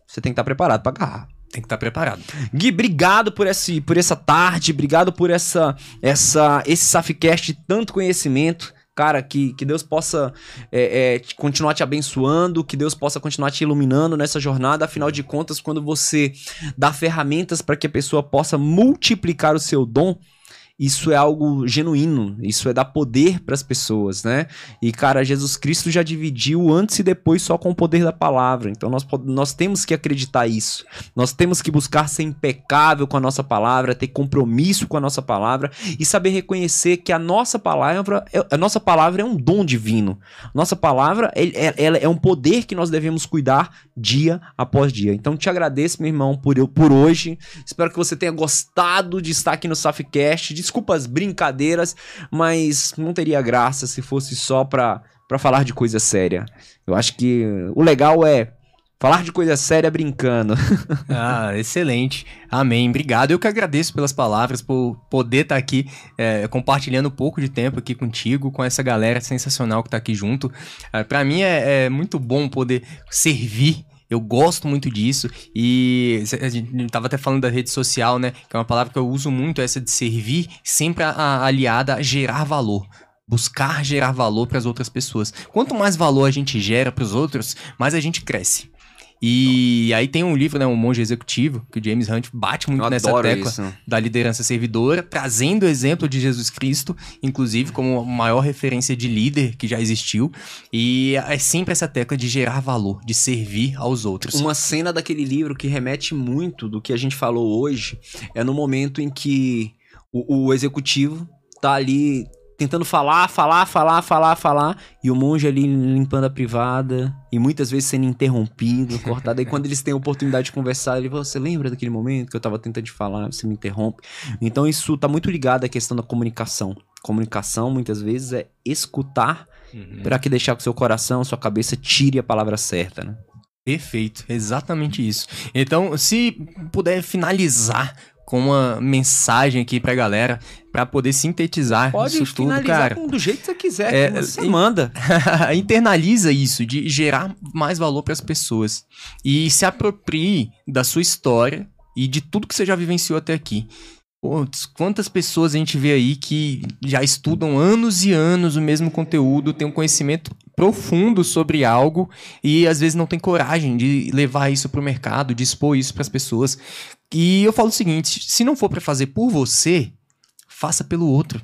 você tem que estar preparado para agarrar. Tem que estar preparado. Gui, obrigado por, esse, por essa tarde, obrigado por essa, essa, esse Safcast de tanto conhecimento. Cara, que, que Deus possa é, é, continuar te abençoando, que Deus possa continuar te iluminando nessa jornada. Afinal de contas, quando você dá ferramentas para que a pessoa possa multiplicar o seu dom, isso é algo genuíno, isso é dar poder para as pessoas, né? E cara, Jesus Cristo já dividiu antes e depois só com o poder da palavra. Então nós, nós temos que acreditar isso. Nós temos que buscar ser impecável com a nossa palavra, ter compromisso com a nossa palavra e saber reconhecer que a nossa palavra, a nossa palavra é um dom divino. Nossa palavra é, é um poder que nós devemos cuidar dia após dia. Então te agradeço, meu irmão, por eu por hoje. Espero que você tenha gostado de estar aqui no Safcast desculpa as brincadeiras, mas não teria graça se fosse só pra, pra falar de coisa séria. Eu acho que o legal é Falar de coisa séria brincando. ah, excelente. Amém. Obrigado. Eu que agradeço pelas palavras, por poder estar tá aqui é, compartilhando um pouco de tempo aqui contigo, com essa galera sensacional que está aqui junto. É, para mim é, é, muito bom poder servir eu gosto muito disso. E a gente tava até falando da rede social, né? Que é uma palavra que eu uso muito, essa de servir, sempre a, a aliada a gerar valor buscar gerar valor para as outras pessoas. Quanto mais valor a gente gera para os outros, mais a gente cresce. E aí tem um livro, né, um monge executivo, que o James Hunt bate muito Eu nessa tecla isso. da liderança servidora, trazendo o exemplo de Jesus Cristo, inclusive como a maior referência de líder que já existiu. E é sempre essa tecla de gerar valor, de servir aos outros. Uma cena daquele livro que remete muito do que a gente falou hoje é no momento em que o, o executivo tá ali tentando falar, falar, falar, falar, falar, e o monge ali limpando a privada, e muitas vezes sendo interrompido, cortado. Aí quando eles têm a oportunidade de conversar, ele fala, você lembra daquele momento que eu tava tentando te falar, você me interrompe? Então isso tá muito ligado à questão da comunicação. Comunicação, muitas vezes, é escutar uhum. para que deixar que seu coração, sua cabeça tire a palavra certa, né? Perfeito, exatamente isso. Então, se puder finalizar com uma mensagem aqui pra galera, pra poder sintetizar Pode isso tudo, cara. com- do jeito que você quiser. É, você manda. Internaliza isso, de gerar mais valor pras pessoas. E se aproprie da sua história e de tudo que você já vivenciou até aqui. Putz, quantas pessoas a gente vê aí que já estudam anos e anos o mesmo conteúdo, tem um conhecimento profundo sobre algo e às vezes não tem coragem de levar isso pro mercado, de expor isso pras pessoas. E eu falo o seguinte: se não for pra fazer por você, faça pelo outro.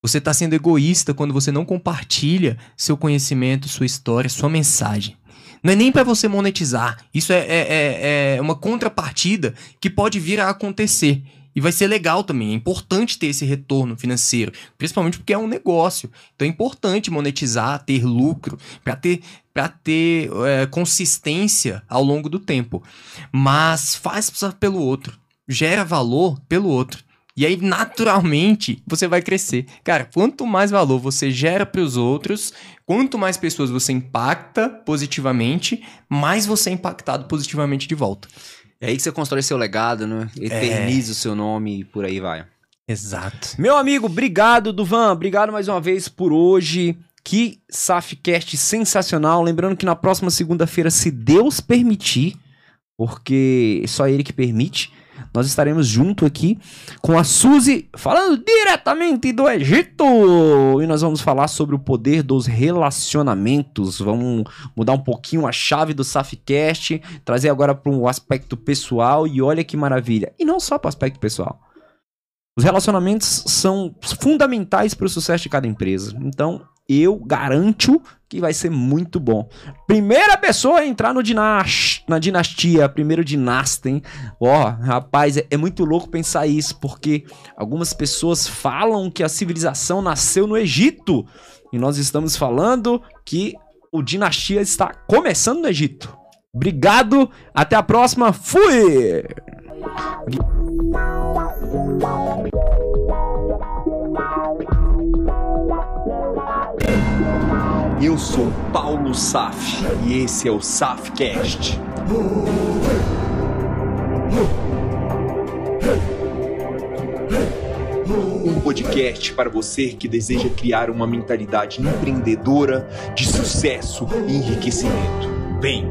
Você está sendo egoísta quando você não compartilha seu conhecimento, sua história, sua mensagem. Não é nem para você monetizar. Isso é, é- é- é uma contrapartida que pode vir a acontecer. E vai ser legal também. É importante ter esse retorno financeiro. Principalmente porque é um negócio. Então é importante monetizar, ter lucro, para ter, pra ter é, consistência ao longo do tempo. Mas faz pelo outro. Gera valor pelo outro. E aí, naturalmente, você vai crescer. Cara, quanto mais valor você gera para os outros, quanto mais pessoas você impacta positivamente, mais você é impactado positivamente de volta. É aí que você constrói seu legado, né? Eterniza o seu nome e por aí vai. Exato. Meu amigo, obrigado, Duvan. Obrigado mais uma vez por hoje. Que Safcast sensacional. Lembrando que na próxima segunda-feira, se Deus permitir, porque só Ele que permite, nós estaremos junto aqui com a Suzy, falando diretamente do Egito. E nós vamos falar sobre o poder dos relacionamentos. Vamos mudar um pouquinho a chave do Safcast, trazer agora para um aspecto pessoal. E olha que maravilha. E não só para o aspecto pessoal. Os relacionamentos são fundamentais para o sucesso de cada empresa. Então, eu garanto que vai ser muito bom. Primeira pessoa a entrar no dinas- na dinastia, primeiro dinasta, hein? Ó, rapaz, é, é muito louco pensar isso, porque algumas pessoas falam que a civilização nasceu no Egito. E nós estamos falando que o dinastia está começando no Egito. Obrigado, até a próxima, fui! Eu sou Paulo Saf e esse é o Safcast. Um podcast para você que deseja criar uma mentalidade empreendedora de sucesso e enriquecimento. Vem!